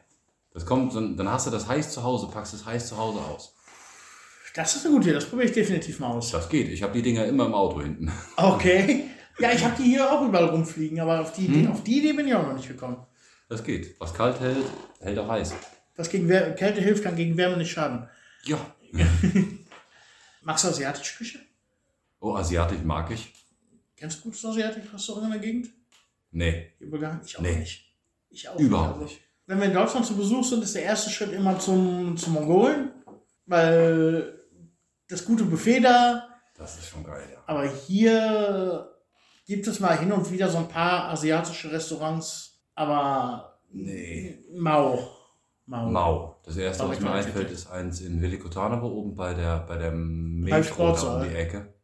Das kommt, dann dann hast du das heiß zu Hause, packst es heiß zu Hause aus. Das ist eine gute Idee. Das probiere ich definitiv mal aus. Das geht. Ich habe die Dinger immer im Auto hinten. Okay. Ja, ich habe die hier auch überall rumfliegen, aber auf die, Idee, Hm. auf die Idee bin ich auch noch nicht gekommen. Das geht. Was kalt hält, hält auch heiß. Was gegen Wär Kälte hilft, kann gegen Wärme nicht schaden. Ja. Magst du asiatische Küche? Oh, asiatisch mag ich. Kennst du gutes asiatisches Restaurant in der Gegend? Nee, Bulgarien? Ich auch Nee. nicht. Ich auch überhaupt nicht. nicht. Wenn wir in Deutschland zu Besuch sind, ist der erste Schritt immer zum, zum Mongolen, weil das gute Buffet da, Das ist schon geil, ja. aber hier gibt es mal hin und wieder so ein paar asiatische Restaurants, aber Nee. mau. Mau. Mau. Das erste, was mir einfällt, ist eins in Velikotanovo oben bei der, bei der Metro da um die Ecke.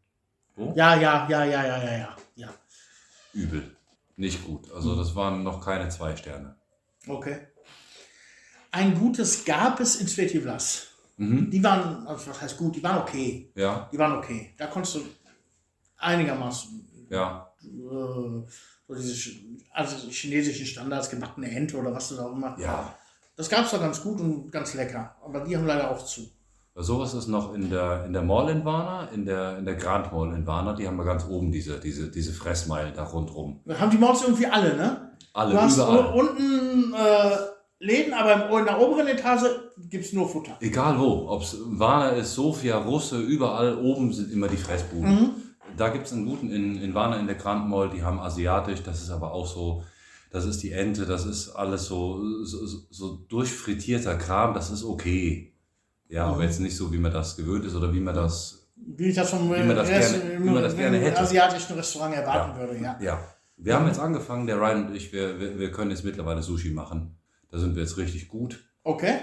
Wo? Ja, ja, ja, ja, ja, ja, ja. ja. Übel. Nicht gut. Also das waren noch keine zwei Sterne. Okay. Ein gutes gab es in Svetivlas. Mhm. Die waren, also was heißt gut, die waren okay. Ja, Die waren okay. Da konntest du einigermaßen ja. Äh, so diese also chinesischen Standards, gebackene Ente oder was du da auch immer. Ja. Das gab es da ganz gut und ganz lecker. Aber die haben leider auch zu. Sowas ist noch in der, in der Mall in Warna, in der, in der Grand Mall in Warna, die haben wir ganz oben diese, diese, diese Fressmeilen da rundrum. Haben die Malls irgendwie alle, ne? Alle, Du hast überall. unten äh, Läden, aber in der oberen Etage gibt es nur Futter. Egal wo, ob es Warna ist, Sofia, Russe, überall oben sind immer die Fressbuden. Mhm. Da gibt es einen guten in, in Warna in der Grand Mall, die haben asiatisch, das ist aber auch so, das ist die Ente, das ist alles so, so, so durchfrittierter Kram, das ist okay. Ja, aber Mhm. jetzt nicht so, wie man das gewöhnt ist oder wie man das. Wie ich das vom Wie man das Rest- gerne- wie man das gerne hätte. asiatischen Restaurant erwarten würde, ja. Ja. Wir haben jetzt angefangen, der Ryan und ich, wir, wir, wir können jetzt mittlerweile Sushi machen. Da sind wir jetzt richtig gut. Okay.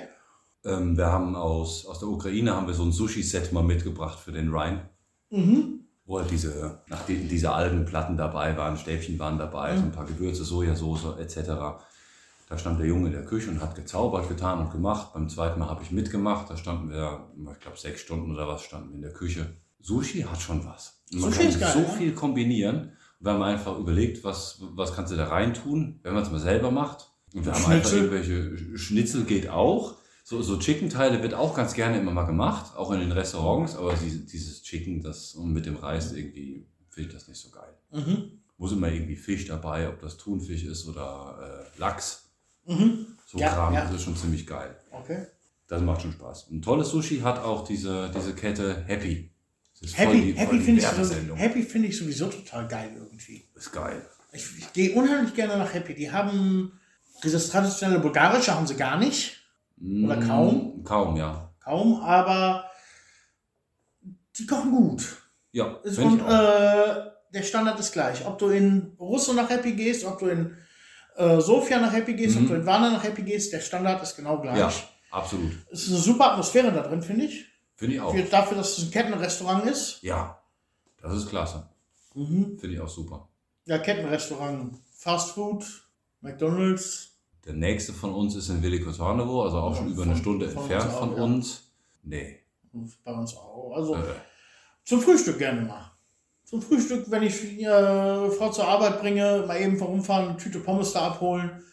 Ähm, wir haben aus, aus der Ukraine haben wir so ein Sushi-Set mal mitgebracht für den Ryan. Mhm. Wo halt diese, nachdem diese Algenplatten dabei waren, Stäbchen waren dabei, so ein paar Gewürze, Sojasauce etc. Da stand der Junge in der Küche und hat gezaubert, getan und gemacht. Beim zweiten Mal habe ich mitgemacht. Da standen wir, ich glaube, sechs Stunden oder was standen wir in der Küche. Sushi hat schon was. Man Sushi kann ist geil, so ja. viel kombinieren. Wir haben einfach überlegt, was, was kannst du da rein tun, wenn man es mal selber macht. Und wir haben einfach Schnitzel. irgendwelche Schnitzel geht auch. So, so Chicken-Teile wird auch ganz gerne immer mal gemacht, auch in den Restaurants. Aber die- dieses Chicken, das mit dem Reis irgendwie, finde ich das nicht so geil. Mhm. Muss immer irgendwie Fisch dabei, ob das Thunfisch ist oder äh, Lachs. Mhm. So Ja, Kram, ja. das ist schon ziemlich geil. Okay. Das macht schon Spaß. Ein tolles Sushi hat auch diese, diese Kette Happy. Happy, die- Happy finde ich, finde ich sowieso total geil irgendwie. Ist geil. Ich, ich gehe unheimlich gerne nach Happy. Die haben dieses traditionelle Bulgarische haben sie gar nicht. Oder Mm, kaum? Kaum, ja. Kaum, aber die kochen gut. Ja, ich auch. äh, der Standard ist gleich. Ob du in Russo nach Happy gehst, ob du in äh, Sofia nach Happy gehst, Mhm. ob du in Warna nach Happy gehst, der Standard ist genau gleich. ja, absolut. Es ist eine super Atmosphäre da drin, finde ich. Finde ich auch. Für, dafür, dass es ein Kettenrestaurant ist. Ja, das ist klasse. Mhm. Finde ich auch super. Ja, Kettenrestaurant. Fast Food, McDonalds. Der nächste von uns ist in Velikosanovo, also auch schon über eine Von- Stunde von entfernt uns auch, von ja. uns. Nee. Bei uns auch. Also Äh, zum Frühstück gerne mal. Zum Frühstück, wenn ich äh, Frau zur Arbeit bringe, mal eben vorumfahren, eine Tüte Pommes da abholen.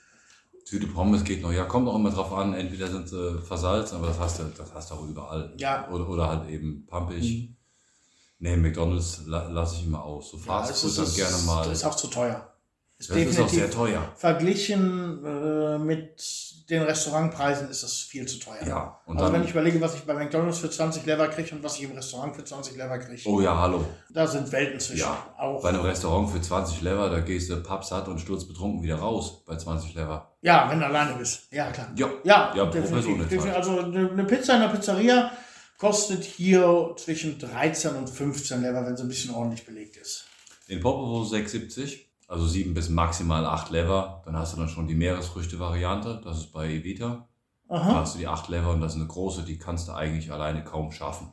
Tüte Pommes geht noch. Ja, kommt auch immer drauf an. Entweder sind sie versalzen, aber das hast du, das hast du auch überall. Ja. Oder, oder halt eben pampig. Mhm. Nee, McDonalds la, lasse ich immer aus. So Fast es Food dann gerne mal. Das ist auch zu teuer. Ist Das ist auch sehr teuer. Verglichen äh, mit den Restaurantpreisen ist das viel zu teuer. Ja, und also wenn ich überlege, was ich bei McDonalds für 20 Lever kriege und was ich im Restaurant für 20 Lever kriege, oh ja, hallo. da sind Welten zwischen. Ja, auch. Bei einem Restaurant für 20 Lever, da gehst du pappsatt und sturzbetrunken wieder raus bei 20 Lever. ja, wenn du alleine bist. Ja, klar. Ja, Ja, Ja, definitiv. definitiv. Also eine eine Pizza in der Pizzeria kostet hier zwischen 13 und 15 Lever, wenn sie ein bisschen ordentlich belegt ist. In Popovo 6,70, also 7 bis maximal 8 Lever. Dann hast du dann schon die Meeresfrüchte-Variante, das ist bei Evita. Da Aha. hast du die 8 Lever und das ist eine große, die kannst du eigentlich alleine kaum schaffen.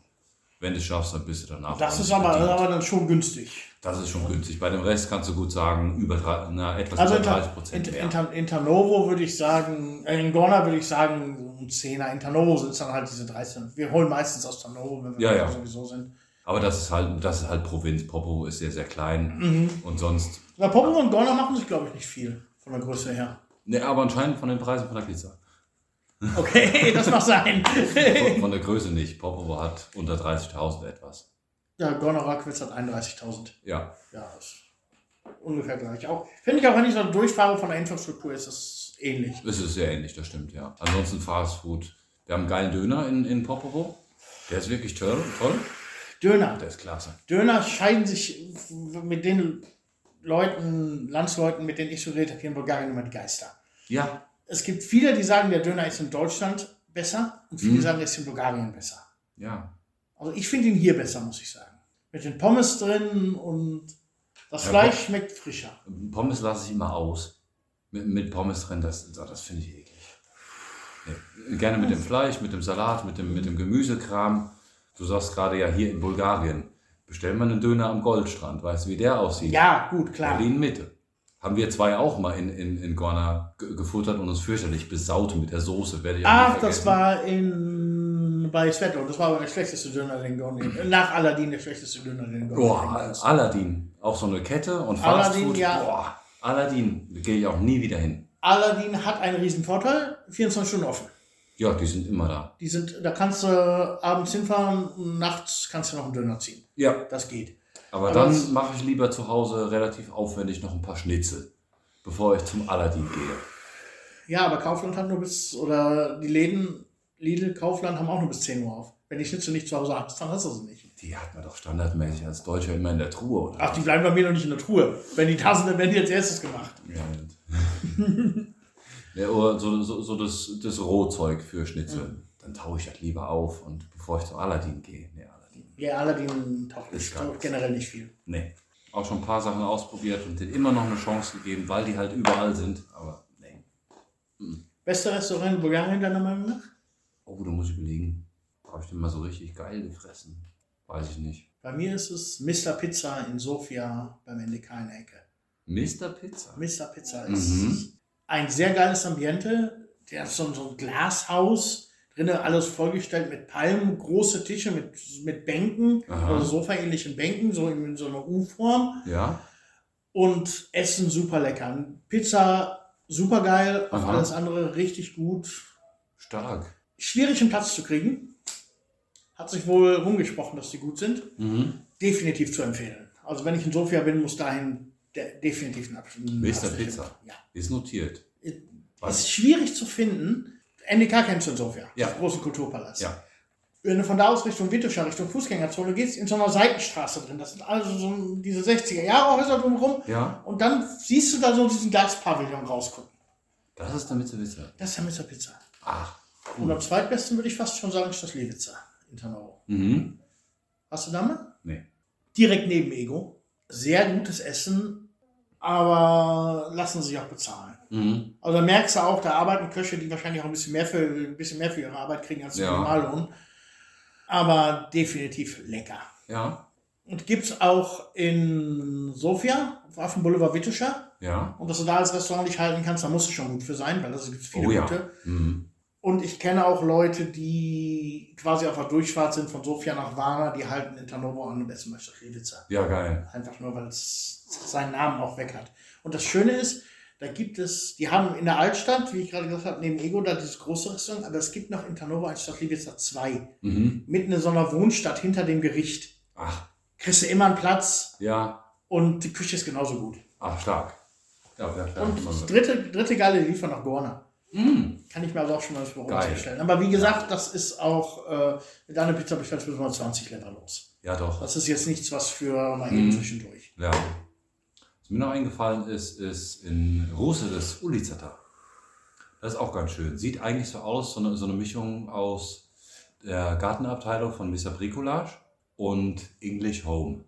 Wenn du es schaffst, dann bist du danach. Das ist aber, bedient. aber dann schon günstig. Das ist schon günstig. Bei dem Rest kannst du gut sagen, über na, etwas Also über in, 30 in, Prozent in, mehr. in, Tan- in Tanovo würde ich sagen, äh, in Gorna würde ich sagen, so ein Zehner. In Tanovo sind es dann halt diese 13. Wir holen meistens aus Tanovo, wenn wir Ja, ja. sowieso sind. Aber das ist halt, das ist halt Provinz. Popovo ist sehr, sehr klein. Mhm. Und sonst, Na, Popo und Gorna machen sich, glaube ich, nicht viel von der Größe her. ne, aber anscheinend von den Preisen von der Pizza. Okay, das mag sein. Von, von der Größe nicht. Popovo hat unter 30.000 etwas. ja, Gorna Rockwitz hat 31.000. Ja, Ja, ist ungefähr gleich. Auch finde ich auch, wenn ich so durchfahre von der Infrastruktur, ist es ähnlich. es ist sehr ähnlich, das stimmt, ja. Ansonsten Fast Food. Wir haben einen geilen Döner in, in Popovo. Der ist wirklich toll, toll. Döner. Der ist klasse. Döner scheiden sich mit den Leuten, Landsleuten, mit denen ich so geredet habe, hier in Bulgarien immer die Geister. Ja, Es gibt viele, die sagen, der Döner ist in Deutschland besser und viele Mhm. sagen, er ist in Bulgarien besser. ja. Also ich finde ihn hier besser, muss ich sagen. Mit den Pommes drin und das Ja, Fleisch schmeckt frischer. Pommes lasse ich immer aus. Mit, mit Pommes drin, das, das finde ich eklig. Nee. Gerne mit dem Fleisch, mit dem Salat, mit dem, mit dem Gemüsekram. Du sagst gerade ja hier in Bulgarien, bestell mal einen Döner am Goldstrand. Weißt du, wie der aussieht? Ja, gut, klar. Berlin Mitte. Haben wir zwei auch mal in, in, in Gorna ge- gefuttert und uns fürchterlich besaut mit der Soße. Werde ich Ach, das war in bei Svetlo. Das war aber der schlechteste Döner, den Gorni. Nach Aladdin der schlechteste Döner, den Gorni. Boah, Aladdin. Auch so eine Kette und Fast Aladdin, Food. ja. Boah, Aladdin. Da gehe ich auch nie wieder hin. Aladdin hat einen riesen Vorteil, 24 Stunden offen. Ja, die sind immer da. Die sind, da kannst du abends hinfahren, nachts kannst du noch einen Döner ziehen. Ja. Das geht. Aber, dann mache ich lieber zu Hause relativ aufwendig noch ein paar Schnitzel, bevor ich zum Aladdin gehe. Ja, aber Kaufland hat nur bis, oder die Läden, Lidl, Kaufland haben auch nur bis 10 Uhr auf. Wenn die Schnitzel nicht zu Hause hast, dann hast du sie nicht. Die hat man doch standardmäßig als Deutscher immer in der Truhe, oder? Ach, die bleiben bei mir noch nicht in der Truhe. Wenn die da sind, dann werden die als erstes gemacht. Ja, ja oder so, so, so das, das Rohzeug für Schnitzel. Dann taue ich das lieber auf und bevor ich zum Aladdin gehe. Nee, Aladdin. Ja, Aladdin taucht, nicht, taucht generell nicht viel. Nee. Auch schon ein paar Sachen ausprobiert und denen immer noch eine Chance gegeben, weil die halt überall sind. Aber nee. Beste Restaurant in Bulgarien deiner Meinung nach? Oh, da muss ich überlegen. Habe ich denn mal so richtig geil gefressen? Weiß ich nicht. Bei mir ist es Mr. Pizza in Sofia beim NDK in der Ecke. Mr. Pizza. Mr. Pizza ist Mhm. Ein sehr geiles Ambiente. Der hat so, so ein Glashaus, drinnen alles vollgestellt mit Palmen, große Tische mit, mit Bänken, Aha. also Sofa-ähnlichen Bänken, so in, so einer U-Form. Ja. Und Essen super lecker. Pizza super geil, auf alles andere richtig gut. Stark. Schwierig einen Platz zu kriegen. Hat sich wohl rumgesprochen, dass die gut sind. Mhm. Definitiv zu empfehlen. Also wenn ich in Sofia bin, muss dahin de definitiv ein Abschluss. Mr. Pizza. Ja. Ist notiert. Ist schwierig zu finden. NDK kennst du in Sofia. Ja. Großen Kulturpalast. Ja. Wenn du von da aus Richtung Wittuscher, Richtung Fußgängerzone gehst, in so einer Seitenstraße drin. Das sind also so diese 60er-Jahre-Häuser drumherum. Ja. Und dann siehst du da so diesen Glaspavillon rausgucken. Das ist der Mr. Pizza. Das ist ja Mr. Pizza. Ach. Und am zweitbesten würde ich fast schon sagen, ist das Lewitzer in Tannau. Mhm. Hast du da mal? Nee. Direkt neben Ego. Sehr gutes Essen, aber lassen sich auch bezahlen. Mhm. Also merkst du auch, da arbeiten Köche, die wahrscheinlich auch ein bisschen mehr für, ein bisschen mehr für ihre Arbeit kriegen als Ja. Normallohn. Aber definitiv lecker. Ja. Und gibt's auch in Sofia, auf dem Boulevard Wittuscher. Ja. Und dass du da als Restaurant nicht halten kannst, da musst du schon gut für sein, weil da gibt es viele Oh ja. gute. Mhm. Und ich kenne auch Leute, die quasi auf der Durchfahrt sind von Sofia nach Varna, die halten in Tarnovo an dem besten Meister Lewitzer. Ja, geil. Einfach nur, weil es seinen Namen auch weg hat. Und das Schöne ist, da gibt es, die haben in der Altstadt, wie ich gerade gesagt habe, neben Ego da dieses große Restaurant, aber es gibt noch in Tarnovo ein Stadtliwitzer 2. Mhm. Mitten in so einer Wohnstadt hinter dem Gericht. Ach. Kriegst du immer einen Platz Ja. und die Küche ist genauso gut. Ach, stark. Ja. Und das dritte, dritte geile Liefer nach Gorna. Mhm. Kann ich mir also auch schon mal bestellen. Aber wie gesagt, das ist auch, äh, mit einer Pizza bestellst bis mal 20 Lever los. Ja, doch. Das ist jetzt nichts, was für mal eben Mhm. zwischendurch. Ja. Was mir noch eingefallen ist, ist in Rose das Ulizata. Das ist auch ganz schön. Sieht eigentlich so aus, so eine, so eine Mischung aus der Gartenabteilung von Mr. Bricolage und English Home.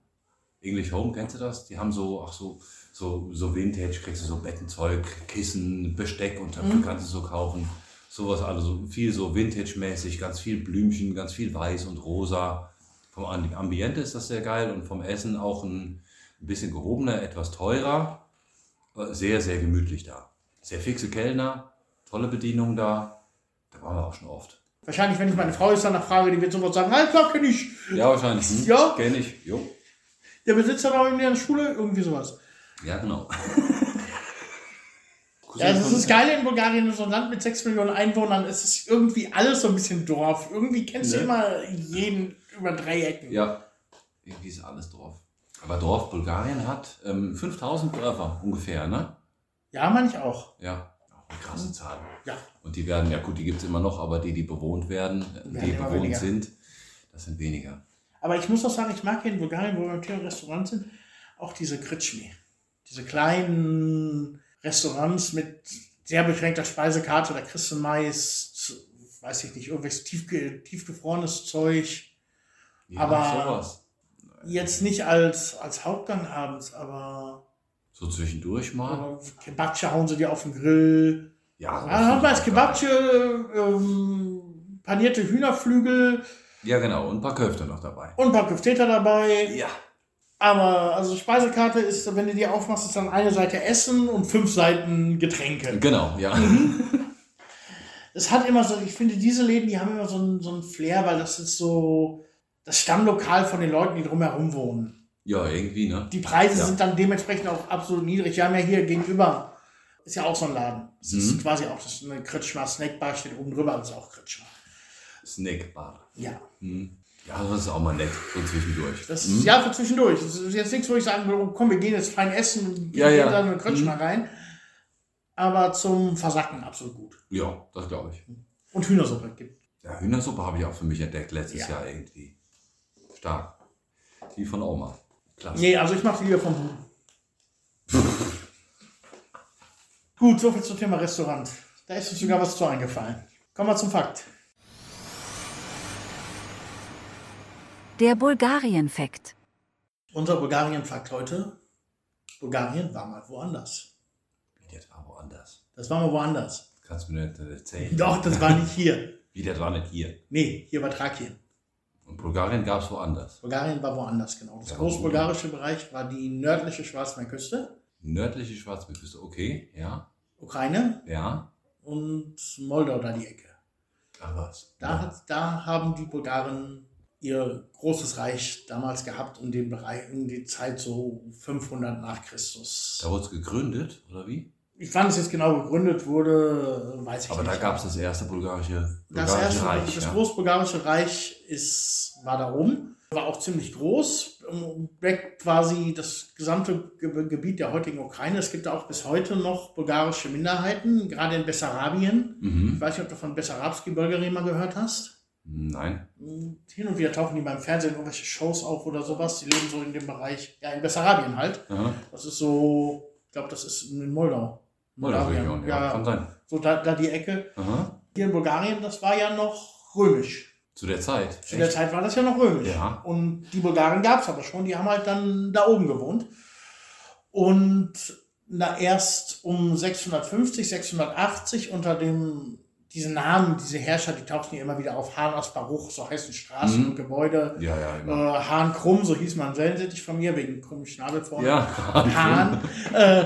English Home, kennst du das? Die haben so, ach so, so, so Vintage, kriegst du so Bettenzeug, Kissen, Besteck und Töpfe Mhm. kannst du so kaufen. Sowas, also viel so Vintage-mäßig, ganz viel Blümchen, ganz viel weiß und rosa. Vom Ambi- Ambiente ist das sehr geil und vom Essen auch ein, ein bisschen gehobener, etwas teurer. aber Sehr, sehr gemütlich da. Sehr fixe Kellner, tolle Bedienung da. Da waren wir auch schon oft. Wahrscheinlich, wenn ich meine Frau jetzt danach frage, die wird sofort sagen, ah, klar, kenn ich. Ja, wahrscheinlich. Hm? Ja. Kenn ich. Jo. Der Besitzer war in der Schule, irgendwie sowas. Ja, genau. Ja, das ist das Geile in Bulgarien, so ein Land mit 6 Millionen Einwohnern, es ist irgendwie alles so ein bisschen Dorf. Irgendwie kennst du Ne? immer jeden über drei Ecken. Ja, irgendwie ist alles Dorf. Aber Dorf Bulgarien hat ähm, 5000 Dörfer ungefähr, ne? Ja, meine ich auch. Ja, auch eine krasse Zahl. Ja. Und die werden, ja gut, die gibt es immer noch, aber die, die bewohnt werden, Werden die immer bewohnt weniger. sind, das sind weniger. Aber ich muss auch sagen, ich mag hier in Bulgarien, wo wir im Restaurant sind, auch diese Kritschmi. Diese kleinen Restaurants mit sehr beschränkter Speisekarte. Da kriegst du meist, weiß ich nicht, irgendwelches tiefge tiefgefrorenes Zeug. Ja, Aber- sowas. Jetzt nicht als, als Hauptgang abends, aber, So zwischendurch mal. Kebabche hauen sie dir auf den Grill. Ja, Ah, hat man als Kebabche, ähm, panierte Hühnerflügel Ja, genau. Und ein paar Köfte noch dabei. und ein paar Köfteter dabei. Ja. Aber also Speisekarte ist, wenn du die aufmachst, ist dann eine Seite Essen und fünf Seiten Getränke. Genau, ja. Mhm. Es hat immer so, ich finde, diese Läden, die haben immer so einen, so einen Flair, weil das ist so das Stammlokal von den Leuten, die drumherum wohnen. Ja, irgendwie, ne? Die Preise Ja. sind dann dementsprechend auch absolut niedrig. Wir haben ja hier gegenüber, ist ja auch so ein Laden. Das Mhm. ist quasi auch das ist eine Kretschmer Snackbar, steht oben drüber, das ist auch Kretschmer. Snackbar. Ja. Hm. Ja, das ist auch mal nett, so zwischendurch. Das Hm? ist ja für zwischendurch. Das ist jetzt nichts, wo ich sagen würde, oh, komm, wir gehen jetzt fein essen und Ja, gehen ja. da in eine Kretschmer Mhm. rein. Aber zum Versacken absolut gut. Ja, das glaube ich. Und Hühnersuppe gibt. Ja, Hühnersuppe habe ich auch für mich entdeckt letztes Ja. Jahr irgendwie. Stark. Die von Oma. Klasse. Nee, also ich mache die lieber vom Huhn. Gut, soviel zum Thema Restaurant. Da ist uns sogar was zu eingefallen. Kommen wir zum Fakt. Der Bulgarien-Fakt. Unser Bulgarien-Fakt heute. Bulgarien war mal woanders. Wie das war woanders. Das war mal woanders. Kannst du mir nicht erzählen. Doch, das war nicht hier. Wie das war nicht hier. Nee, hier war Thrakien. Und Bulgarien gab es woanders. Bulgarien war woanders, genau. Das Ja, großbulgarische Bereich war die nördliche Schwarzmeerküste, Nördliche Schwarzmeerküste, okay, ja, Ukraine ja. und Moldau da die Ecke. Ach was. Da, ja. hat, da haben die Bulgaren ihr großes Reich damals gehabt in dem Bereich, in die Zeit so 500 nach Christus. Da wurde es gegründet, oder wie? Ich fand es jetzt genau gegründet wurde, weiß ich Aber nicht. da gab es das erste bulgarische, Das bulgarische erste, Reich. das ja. Großbulgarische Reich ist, war da oben, war auch ziemlich groß, weg quasi das gesamte Ge Gebiet der heutigen Ukraine. Es gibt da auch bis heute noch bulgarische Minderheiten, gerade in Bessarabien. Ich Mhm. weiß nicht, ob du von Bessarabski Bulgarien mal gehört hast. Nein. Hin und wieder tauchen die beim Fernsehen irgendwelche Shows auf oder sowas. Die leben so in dem Bereich, ja, in Bessarabien halt. Aha. Das ist so, ich glaube, das ist in Moldau. Moldau-Region, ja, ja, kann sein. so da, da die Ecke. Aha. Hier in Bulgarien, das war ja noch römisch. Zu der Zeit. Zu der Echt? Zeit war das ja noch römisch. Ja. Und die Bulgaren gab es aber schon, die haben halt dann da oben gewohnt. Und na, erst um 650, 680 unter dem, diese Namen, diese Herrscher, die tauchten ja immer wieder auf. Hahn aus Baruch, so heißen Straßen Mhm. und Gebäude. Ja, ja, Äh, immer. Hahn Krumm, so hieß man Wellensittich von mir, wegen krummen Schnabel vorne. ja, Hahn. Äh,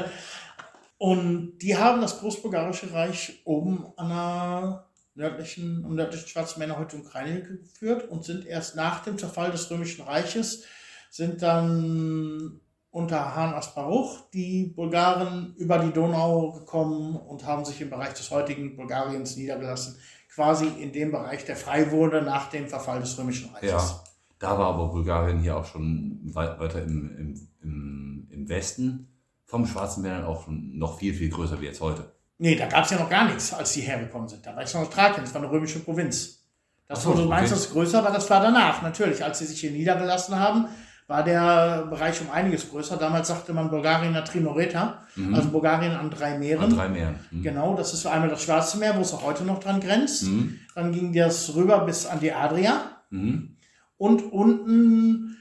und die haben das Großbulgarische Reich oben an der nördlichen, am nördlichen Schwarzen Meer heute Ukraine geführt und sind erst nach dem Zerfall des Römischen Reiches, sind dann unter Han Asparuch die Bulgaren über die Donau gekommen und haben sich im Bereich des heutigen Bulgariens niedergelassen, quasi in dem Bereich, der frei wurde nach dem Verfall des Römischen Reiches. Ja. Da war aber Bulgarien hier auch schon weit, weiter im, im, im, im Westen vom Schwarzen Meer dann auch noch viel, viel größer wie jetzt heute. Nee, da gab es ja noch gar nichts, als die hergekommen sind. Da war es noch Thrakien, das war eine römische Provinz. Das, Ach so, wo du meinst, okay. das größer war, das war danach. Natürlich, als sie sich hier niedergelassen haben, war der Bereich um einiges größer. Damals sagte man Bulgarien a Trinoreta, Mhm. also Bulgarien an drei Meeren. An drei Meeren. Mhm. Genau, das ist einmal das Schwarze Meer, wo es auch heute noch dran grenzt. Mhm. Dann ging das rüber bis an die Adria. Mhm. Und unten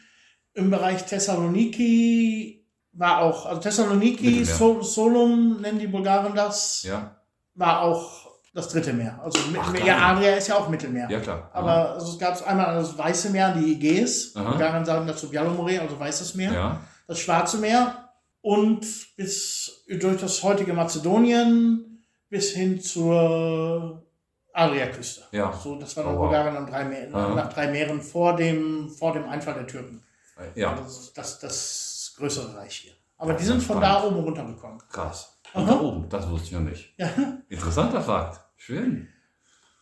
im Bereich Thessaloniki war auch, also Thessaloniki. Sol Solum nennen die Bulgaren das, Ja, war auch das dritte Meer. Also Ach, ja, geil. Adria ist ja auch Mittelmeer. ja klar. Aber also es gab einmal das Weiße Meer, die Ägäis. Aha. Bulgaren sagen dazu Bialomore, also Weißes Meer. ja. Das Schwarze Meer und bis durch das heutige Mazedonien bis hin zur Adriaküste. Ja. So, das war Oh, dann wow. Bulgarien an drei Meer, Aha. nach drei Meeren vor dem, vor dem Einfall der Türken. Ja, Das ist das, das größere Reich hier. Aber Ja, die sind von spannend. da oben runtergekommen. krass. Und Aha. da oben, das wusste ich noch nicht. Ja. Interessanter Fakt. Schön.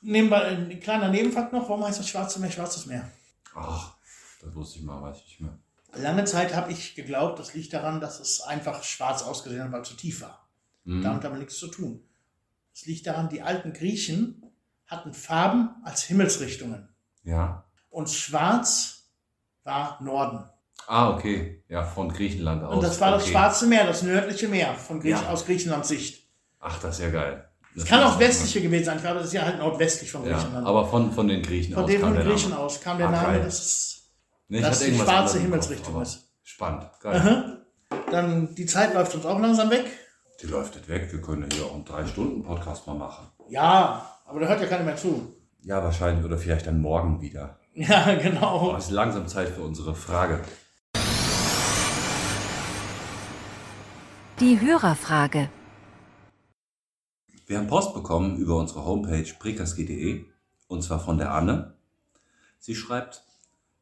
Nebenbei ein kleiner Nebenfakt noch, warum heißt das Schwarze Meer Schwarzes Meer? Ach, das wusste ich mal, weiß ich nicht mehr. Lange Zeit habe ich geglaubt, das liegt daran, dass es einfach schwarz ausgesehen hat, weil es zu tief war. Mhm. Damit haben wir nichts zu tun. Es liegt daran, die alten Griechen hatten Farben als Himmelsrichtungen. Ja. Und schwarz war Norden. Ah, okay. Ja, von Griechenland aus. Und das war das okay. Schwarze Meer, das nördliche Meer von Griech Ja. aus Griechenlands Sicht. Ach, das ist ja geil. Es kann auch westliche gewesen sein, glaube, das ist ja halt nordwestlich von Ja, Griechenland. aber von, von den Griechen von aus von den Griechen Name. aus kam der Ah, Name, geil. das ist Nee, dass die schwarze Himmelsrichtung aber ist. Spannend, geil. Aha. Dann die Zeit läuft uns auch langsam weg. Die läuft nicht weg. Wir können hier auch einen 3-Stunden-Podcast mal machen. Ja, aber da hört ja keiner mehr zu. Ja, wahrscheinlich. Oder vielleicht dann morgen wieder. Ja, genau. Oh, es ist langsam Zeit für unsere Frage. Die Hörerfrage. Wir haben Post bekommen über unsere Homepage prikaski.de und zwar von der Anne. Sie schreibt,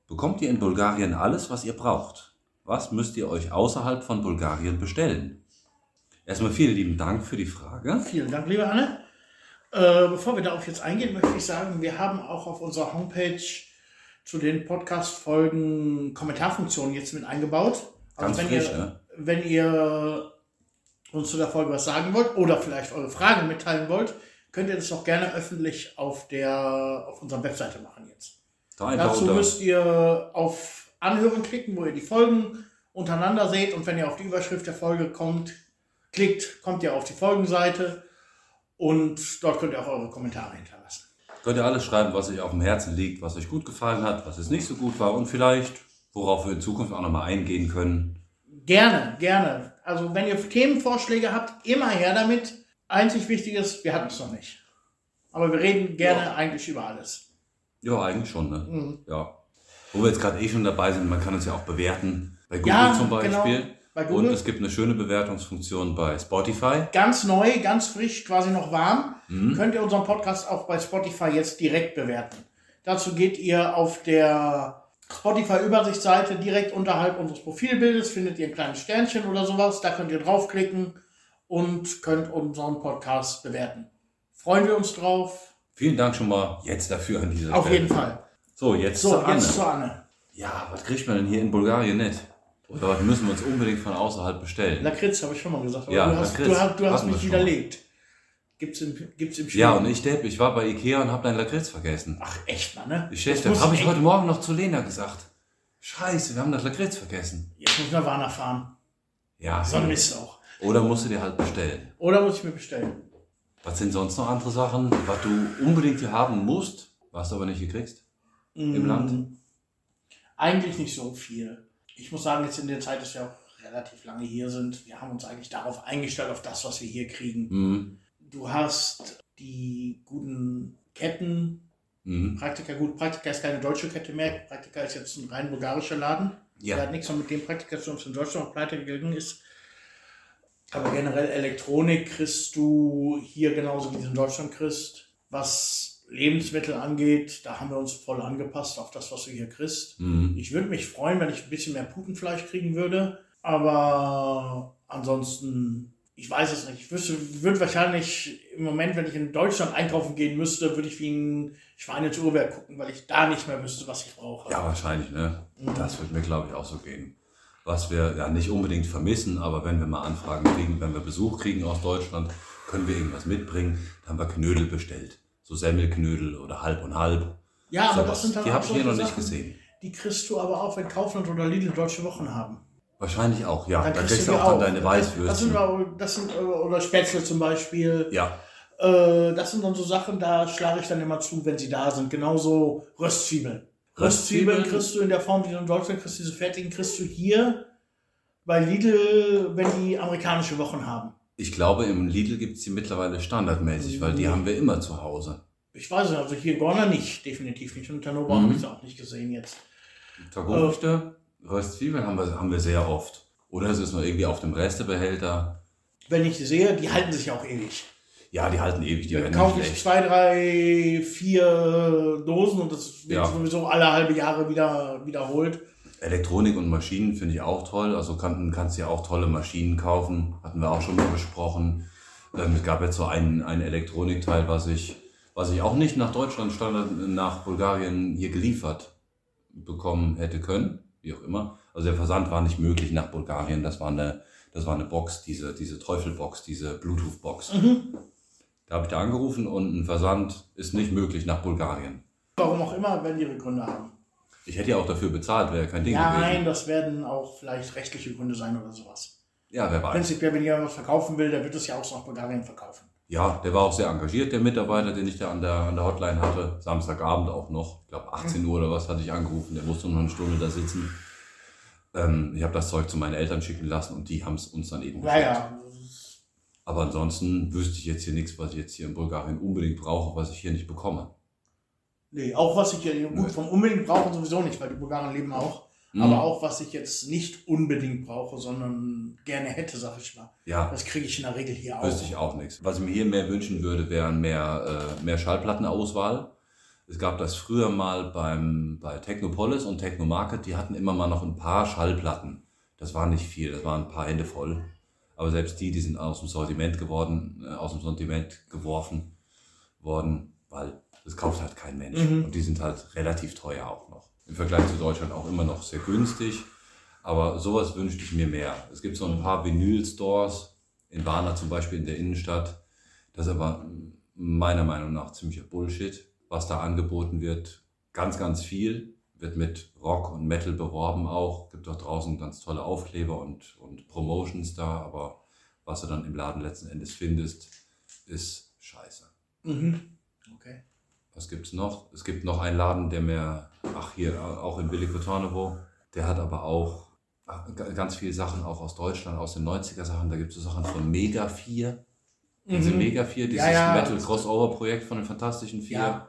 bekommt ihr in Bulgarien alles, was ihr braucht? Was müsst ihr euch außerhalb von Bulgarien bestellen? Erstmal vielen lieben Dank für die Frage. Vielen Dank, liebe Anne. Äh, bevor wir darauf jetzt eingehen, möchte ich sagen, wir haben auch auf unserer Homepage zu den Podcast-Folgen Kommentarfunktionen jetzt mit eingebaut. Ganz wenn frisch, ihr, ne? wenn ihr uns zu der Folge was sagen wollt oder vielleicht eure Fragen mitteilen wollt, könnt ihr das auch gerne öffentlich auf, der, auf unserer Webseite machen jetzt. Da Dazu müsst ihr auf Anhören klicken, wo ihr die Folgen untereinander seht. Und wenn ihr auf die Überschrift der Folge kommt, klickt, kommt ihr auf die Folgenseite und dort könnt ihr auch eure Kommentare hinterlassen. könnt ihr alles schreiben, was euch auf dem Herzen liegt, was euch gut gefallen hat, was jetzt nicht so gut war und vielleicht, worauf wir in Zukunft auch nochmal eingehen können. Gerne, gerne. Also wenn ihr Themenvorschläge habt, immer her damit. Einzig wichtig ist, wir hatten es noch nicht. Aber wir reden gerne Ja. eigentlich über alles. Ja, eigentlich schon, ne? Mhm. Ja. Wo wir jetzt gerade eh schon dabei sind, man kann uns ja auch bewerten. Bei Google Ja, zum genau. Beispiel. Bei Und Google. es gibt eine schöne Bewertungsfunktion bei Spotify. Ganz neu, ganz frisch, quasi noch warm. Mhm. Könnt ihr unseren Podcast auch bei Spotify jetzt direkt bewerten. Dazu geht ihr auf der Spotify-Übersichtsseite direkt unterhalb unseres Profilbildes, findet ihr ein kleines Sternchen oder sowas. Da könnt ihr draufklicken und könnt unseren Podcast bewerten. Freuen wir uns drauf. Vielen Dank schon mal jetzt dafür an dieser Auf Stelle. jeden Fall. So, jetzt So, zu Anne. jetzt zu Anne. Ja, was kriegt man denn hier in Bulgarien nicht? Oder was müssen wir uns unbedingt von außerhalb bestellen? Lakritz habe ich schon mal gesagt, aber Ja, du hast, Lakritz du hast, du hast mich widerlegt. Gibt's im, gibt's im Spiel? Ja, und ich, Depp, ich war bei Ikea und habe dein Lakritz vergessen. Ach, echt mal, ne? Ich muss das habe ich echt- heute Morgen noch zu Lena gesagt. Scheiße, wir haben das Lakritz vergessen. Jetzt muss ich nach Warner fahren. Ja, So ein Mist auch. oder musst du dir halt bestellen. Oder muss ich mir bestellen? Was sind sonst noch andere Sachen, was du unbedingt hier haben musst, was du aber nicht hier kriegst? Im Mm, Land? Eigentlich nicht so viel. Ich muss sagen, jetzt in der Zeit, dass wir auch relativ lange hier sind, wir haben uns eigentlich darauf eingestellt, auf das, was wir hier kriegen. Mhm. Du hast die guten Ketten. Mhm. Praktika, gut, Praktika ist keine deutsche Kette mehr. Praktika ist jetzt ein rein bulgarischer Laden. Der Ja, hat nichts mehr mit dem Praktika zu tun, was in Deutschland pleite gegangen ist. Aber generell Elektronik kriegst du hier genauso wie du in Deutschland kriegst. Was Lebensmittel angeht, da haben wir uns voll angepasst auf das, was du hier kriegst. mhm. Ich würde mich freuen, wenn ich ein bisschen mehr Putenfleisch kriegen würde. Aber ansonsten, ich weiß es nicht. Ich wüsste, würde wahrscheinlich im Moment, wenn ich in Deutschland einkaufen gehen müsste, würde ich wie ein Schwein ins Uhrwerk gucken, weil ich da nicht mehr wüsste, was ich brauche. ja wahrscheinlich, ne? Mhm. Das wird mir, glaube ich, auch so gehen. Was wir ja nicht unbedingt vermissen, aber wenn wir mal Anfragen kriegen, wenn wir Besuch kriegen aus Deutschland, können wir irgendwas mitbringen, dann haben wir Knödel bestellt. So Semmelknödel oder halb und halb. Ja, aber Sowas. das sind dann Die auch habe ich hier noch nicht Sachen, gesehen. Die kriegst du aber auch, wenn Kaufland oder Lidl deutsche Wochen haben. Wahrscheinlich auch, ja. Dann Da kriegst du die auch dann auch. deine Das sind, aber- das sind, äh, oder Spätzle zum Beispiel. Ja, Äh, das sind dann so Sachen, da schlage ich dann immer zu, wenn sie da sind. Genauso Röstzwiebeln. Röstzwiebeln Röstzwiebeln? kriegst du in der Form, die du in Deutschland kriegst, diese fertigen kriegst du hier bei Lidl, wenn die amerikanische Wochen haben. ich glaube, im Lidl gibt es die mittlerweile standardmäßig, weil die Nee. haben wir immer zu Hause. Ich weiß nicht, also hier in Gorner nicht, definitiv nicht. Und Hannover Mhm. habe ich sie auch nicht gesehen jetzt. Vergurkte Röstzwiebeln haben wir, haben wir sehr oft. Oder es ist nur irgendwie auf dem Restebehälter. Wenn ich sie sehe, die halten sich auch ewig. Ja, die halten ewig, die Dann werden nicht kaufe ich zwei, drei, vier Dosen und das wird Ja. sowieso alle halbe Jahre wieder wiederholt. Elektronik und Maschinen finde ich auch toll. Also kann, kannst ja auch tolle Maschinen kaufen. Hatten wir auch schon mal besprochen. Ähm, es gab jetzt so ein, ein Elektronikteil, was ich, was ich auch nicht nach Deutschland, sondern nach Bulgarien hier geliefert bekommen hätte können. Wie auch immer. Also der Versand war nicht möglich nach Bulgarien. Das war eine, das war eine Box, diese, diese Teufelbox, diese Bluetooth-Box. Mhm. Da habe ich da angerufen und ein Versand ist nicht möglich nach Bulgarien. Warum auch immer, werden ihre Gründe haben. Ich hätte ja auch dafür bezahlt, wäre kein Ding Nein, gewesen. das werden auch vielleicht rechtliche Gründe sein oder sowas. Ja, wer weiß. Prinzipiell, wenn jemand was verkaufen will, der wird es ja auch nach Bulgarien verkaufen. Ja, der war auch sehr engagiert, der Mitarbeiter, den ich da an der, an der Hotline hatte. Samstagabend auch noch. Ich glaube 18 Uhr oder was hatte ich angerufen. Der musste noch eine Stunde da sitzen. Ähm, ich habe das Zeug zu meinen Eltern schicken lassen und die haben es uns dann eben Ja, geschickt. ja. Aber ansonsten wüsste ich jetzt hier nichts, was ich jetzt hier in Bulgarien unbedingt brauche, was ich hier nicht bekomme. Nee, auch was ich ja gut vom unbedingt brauche sowieso nicht, weil die Bulgaren leben auch. Mhm. Aber auch was ich jetzt nicht unbedingt brauche, sondern gerne hätte, sag ich mal. Ja, Das kriege ich in der Regel hier auch. Wüsste ich auch nichts. Was ich mir hier mehr wünschen würde, wären mehr, äh, mehr Schallplattenauswahl. Es gab das früher mal beim, bei Technopolis und Technomarket, die hatten immer mal noch ein paar Schallplatten. Das war nicht viel, das waren ein paar Hände voll. Aber selbst die, die sind aus dem Sortiment geworden, äh, aus dem Sortiment geworfen worden, weil das kauft halt kein Mensch. Mhm. Und die sind halt relativ teuer auch noch. Im Vergleich zu Deutschland auch immer noch sehr günstig. Aber sowas wünschte ich mir mehr. Es gibt so ein paar Vinyl-Stores, in Warna zum Beispiel in der Innenstadt. Das ist aber meiner Meinung nach ziemlicher Bullshit, was da angeboten wird. Ganz, ganz viel. Wird mit Rock und Metal beworben auch. Gibt auch draußen ganz tolle Aufkleber und, und Promotions da. Aber was du dann im Laden letzten Endes findest, ist scheiße. Mhm. Was gibt's noch? Es gibt noch einen Laden, der mir, ach hier, auch in Veliko Tarnovo, der hat aber auch ganz viele Sachen auch aus Deutschland, aus den 90er Sachen. Da gibt es so Sachen von Mega 4. Diese Mhm. Mega 4, dieses Ja, ja. Metal Crossover Projekt von den Fantastischen Vier. Ja.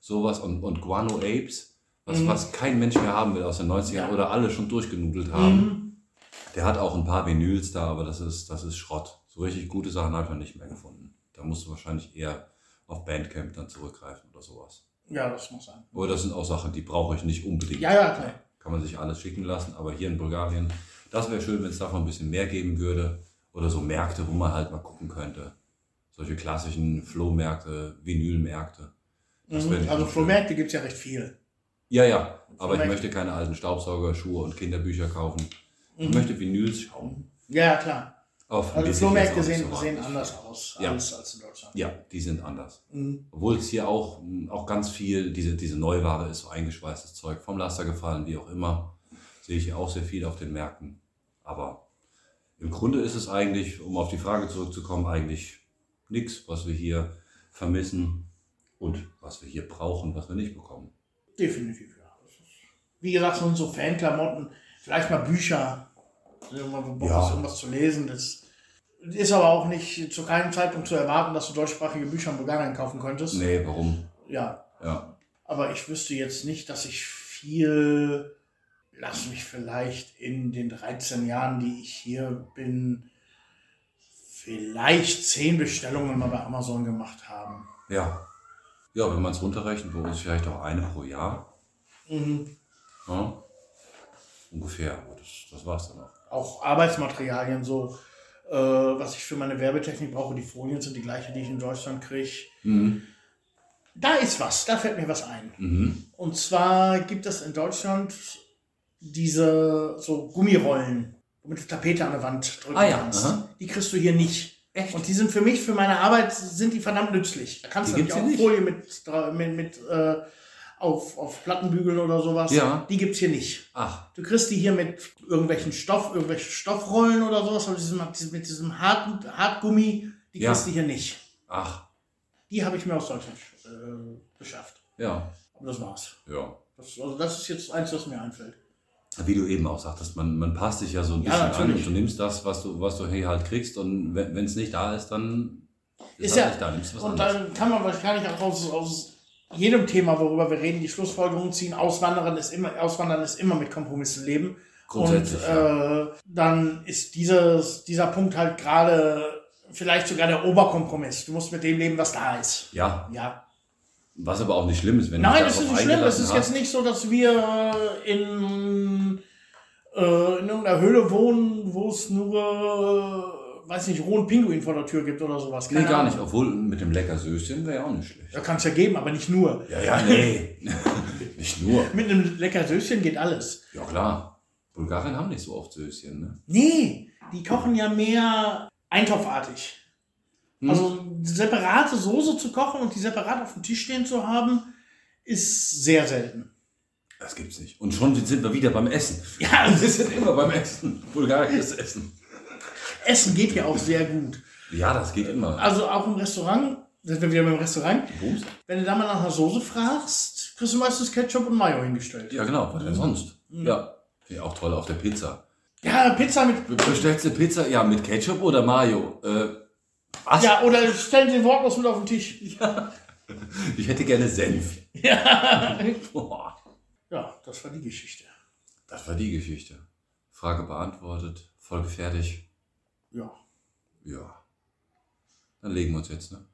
Sowas und, und Guano Apes. was, Mhm. was kein Mensch mehr haben will aus den 90ern Ja. oder alle schon durchgenudelt haben. Mhm. Der hat auch ein paar Vinyls da, aber das ist, das ist Schrott. So richtig gute Sachen noch nicht mehr gefunden. Da musst du wahrscheinlich eher auf Bandcamp dann zurückgreifen oder sowas. Ja, das muss sein. Aber das sind auch Sachen, die brauche ich nicht unbedingt. Ja, ja, klar. Kann man sich alles schicken lassen, aber hier in Bulgarien, das wäre schön, wenn es davon ein bisschen mehr geben würde. Oder so Märkte, wo man halt mal gucken könnte. Solche klassischen Flohmärkte, Vinylmärkte. Das Mhm. Also Flohmärkte gibt es ja recht viel. Ja, ja, aber ich möchte keine alten Staubsauger, Schuhe und Kinderbücher kaufen. Ich Mhm. möchte Vinyls schauen. Ja, klar. Auf Also Flohmärkte sehen, so sehen anders aus Ja. als, als in Deutschland. Ja, die sind anders. Mhm. Obwohl es hier auch, auch ganz viel, diese, diese Neuware ist, so eingeschweißtes Zeug, vom Laster gefallen, wie auch immer. Sehe ich hier auch sehr viel auf den Märkten. Aber im Grunde ist es eigentlich, um auf die Frage zurückzukommen, eigentlich nichts, was wir hier vermissen und was wir hier brauchen, was wir nicht bekommen. Definitiv, ja. Wie gesagt, so Fanklamotten, vielleicht mal Bücher, wenn man Bock Ja. ist, irgendwas zu lesen. Das ist aber auch nicht zu keinem Zeitpunkt zu erwarten, dass du deutschsprachige Bücher in Bulgarien kaufen könntest. Nee, warum? Ja, Ja. aber ich wüsste jetzt nicht, dass ich viel, lass mich vielleicht in den 13 Jahren, die ich hier bin, vielleicht 10 Bestellungen mal bei Amazon gemacht haben. Ja. Ja, wenn man es runterrechnet, bei uns vielleicht auch eine pro Jahr. Mhm. Ja. Ungefähr. Aber das, das war's dann auch. Auch Arbeitsmaterialien, so äh, was ich für meine Werbetechnik brauche. Die Folien sind die gleiche, die ich in Deutschland kriege. Mhm. Da ist was, da fällt mir was ein. Mhm. Und zwar gibt es in Deutschland diese so Gummirollen, womit du Tapete an der Wand drücken Ah ja, kannst. aha. Die kriegst du hier nicht. Echt? Und die sind für mich, für meine Arbeit, sind die verdammt nützlich. Da kannst Die du natürlich auch? Folie mit, mit, mit äh, auf, auf Plattenbügeln oder sowas. Ja. Die gibt's hier nicht. Ach, Du kriegst die hier mit irgendwelchen Stoff, irgendwelchen Stoffrollen oder sowas, aber diesem, mit diesem harten Hartgummi, die Ja. kriegst du hier nicht. ach, Die habe ich mir aus Deutschland äh, beschafft. ja, Aber das war's. ja. Das, also das ist jetzt eins, was mir einfällt. Wie du eben auch sagtest, man, man passt sich ja so ein Ja, bisschen an natürlich. und du nimmst das, was du, was du hier halt kriegst und wenn es nicht da ist, dann ist, Ist halt ja- nicht da, nimmst was Und anderes. dann kann man wahrscheinlich auch aus, aus jedem Thema, worüber wir reden, die Schlussfolgerung ziehen, Auswandern ist immer, Auswandern ist immer mit Kompromissen leben. Und äh, dann ist dieses, dieser Punkt halt gerade vielleicht sogar der Oberkompromiss. Du musst mit dem leben, was da ist. Ja, Ja. was aber auch nicht schlimm ist, wenn Nein, dich ist nicht schlimm. Es ist hast. jetzt nicht so, dass wir in, äh, in irgendeiner Höhle wohnen, wo es nur, äh, weiß nicht, rohen Pinguin vor der Tür gibt oder sowas. Nee, Keine gar Ahnung. nicht. Obwohl mit dem lecker Söschen wäre ja auch nicht schlecht. Ja, kann es ja geben, aber nicht nur. Ja, ja, nee. nicht nur. Mit einem lecker Söschen geht alles. Ja, klar. Bulgarien haben nicht so oft Söschen, ne? Nee, die kochen ja mehr eintopfartig. Hm. Also separate Soße zu kochen und die separat auf dem Tisch stehen zu haben, ist sehr selten. Das gibt's nicht. Und schon sind wir wieder beim Essen. Ja, Wir sind immer beim Essen. Bulgarien ist Essen. Essen geht ja auch sehr gut. Ja, das geht immer. Also auch im Restaurant, sind wir wieder beim Restaurant, Bums? wenn du da mal nach einer Soße fragst, kriegst du meistens Ketchup und Mayo hingestellt. Ja, genau. Was denn sonst? Mhm. Ja. Finde ich auch toll auf der Pizza. Ja, Pizza mit. Be- Bestellst du Pizza? Ja, mit Ketchup oder Mayo? Äh, was? Ja, oder stellen sie wortlos mit auf den Tisch. Ich hätte gerne Senf. Ja. Boah. Ja, das war die Geschichte. Das war die Geschichte. Frage beantwortet. Folge fertig. Ja. Ja. Dann legen wir uns jetzt, ne?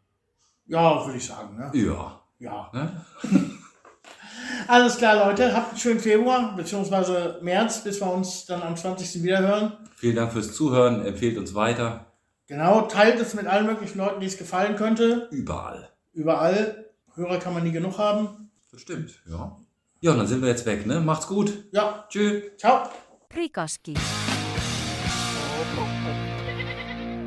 Ja, würde ich sagen, ne? Ja. Ja. Ne? Alles klar, Leute. Habt einen schönen Februar, beziehungsweise März, bis wir uns dann am 20. wieder hören. Vielen Dank fürs Zuhören. Empfehlt uns weiter. Genau, teilt es mit allen möglichen Leuten, die es gefallen könnte. Überall. Überall. Hörer kann man nie genug haben. Das stimmt, ja. Ja, und dann sind wir jetzt weg, ne? Macht's gut. Ja, Tschüss. ciao. Prikoski.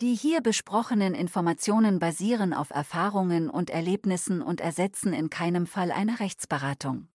Die hier besprochenen Informationen basieren auf Erfahrungen und Erlebnissen und ersetzen in keinem Fall eine Rechtsberatung.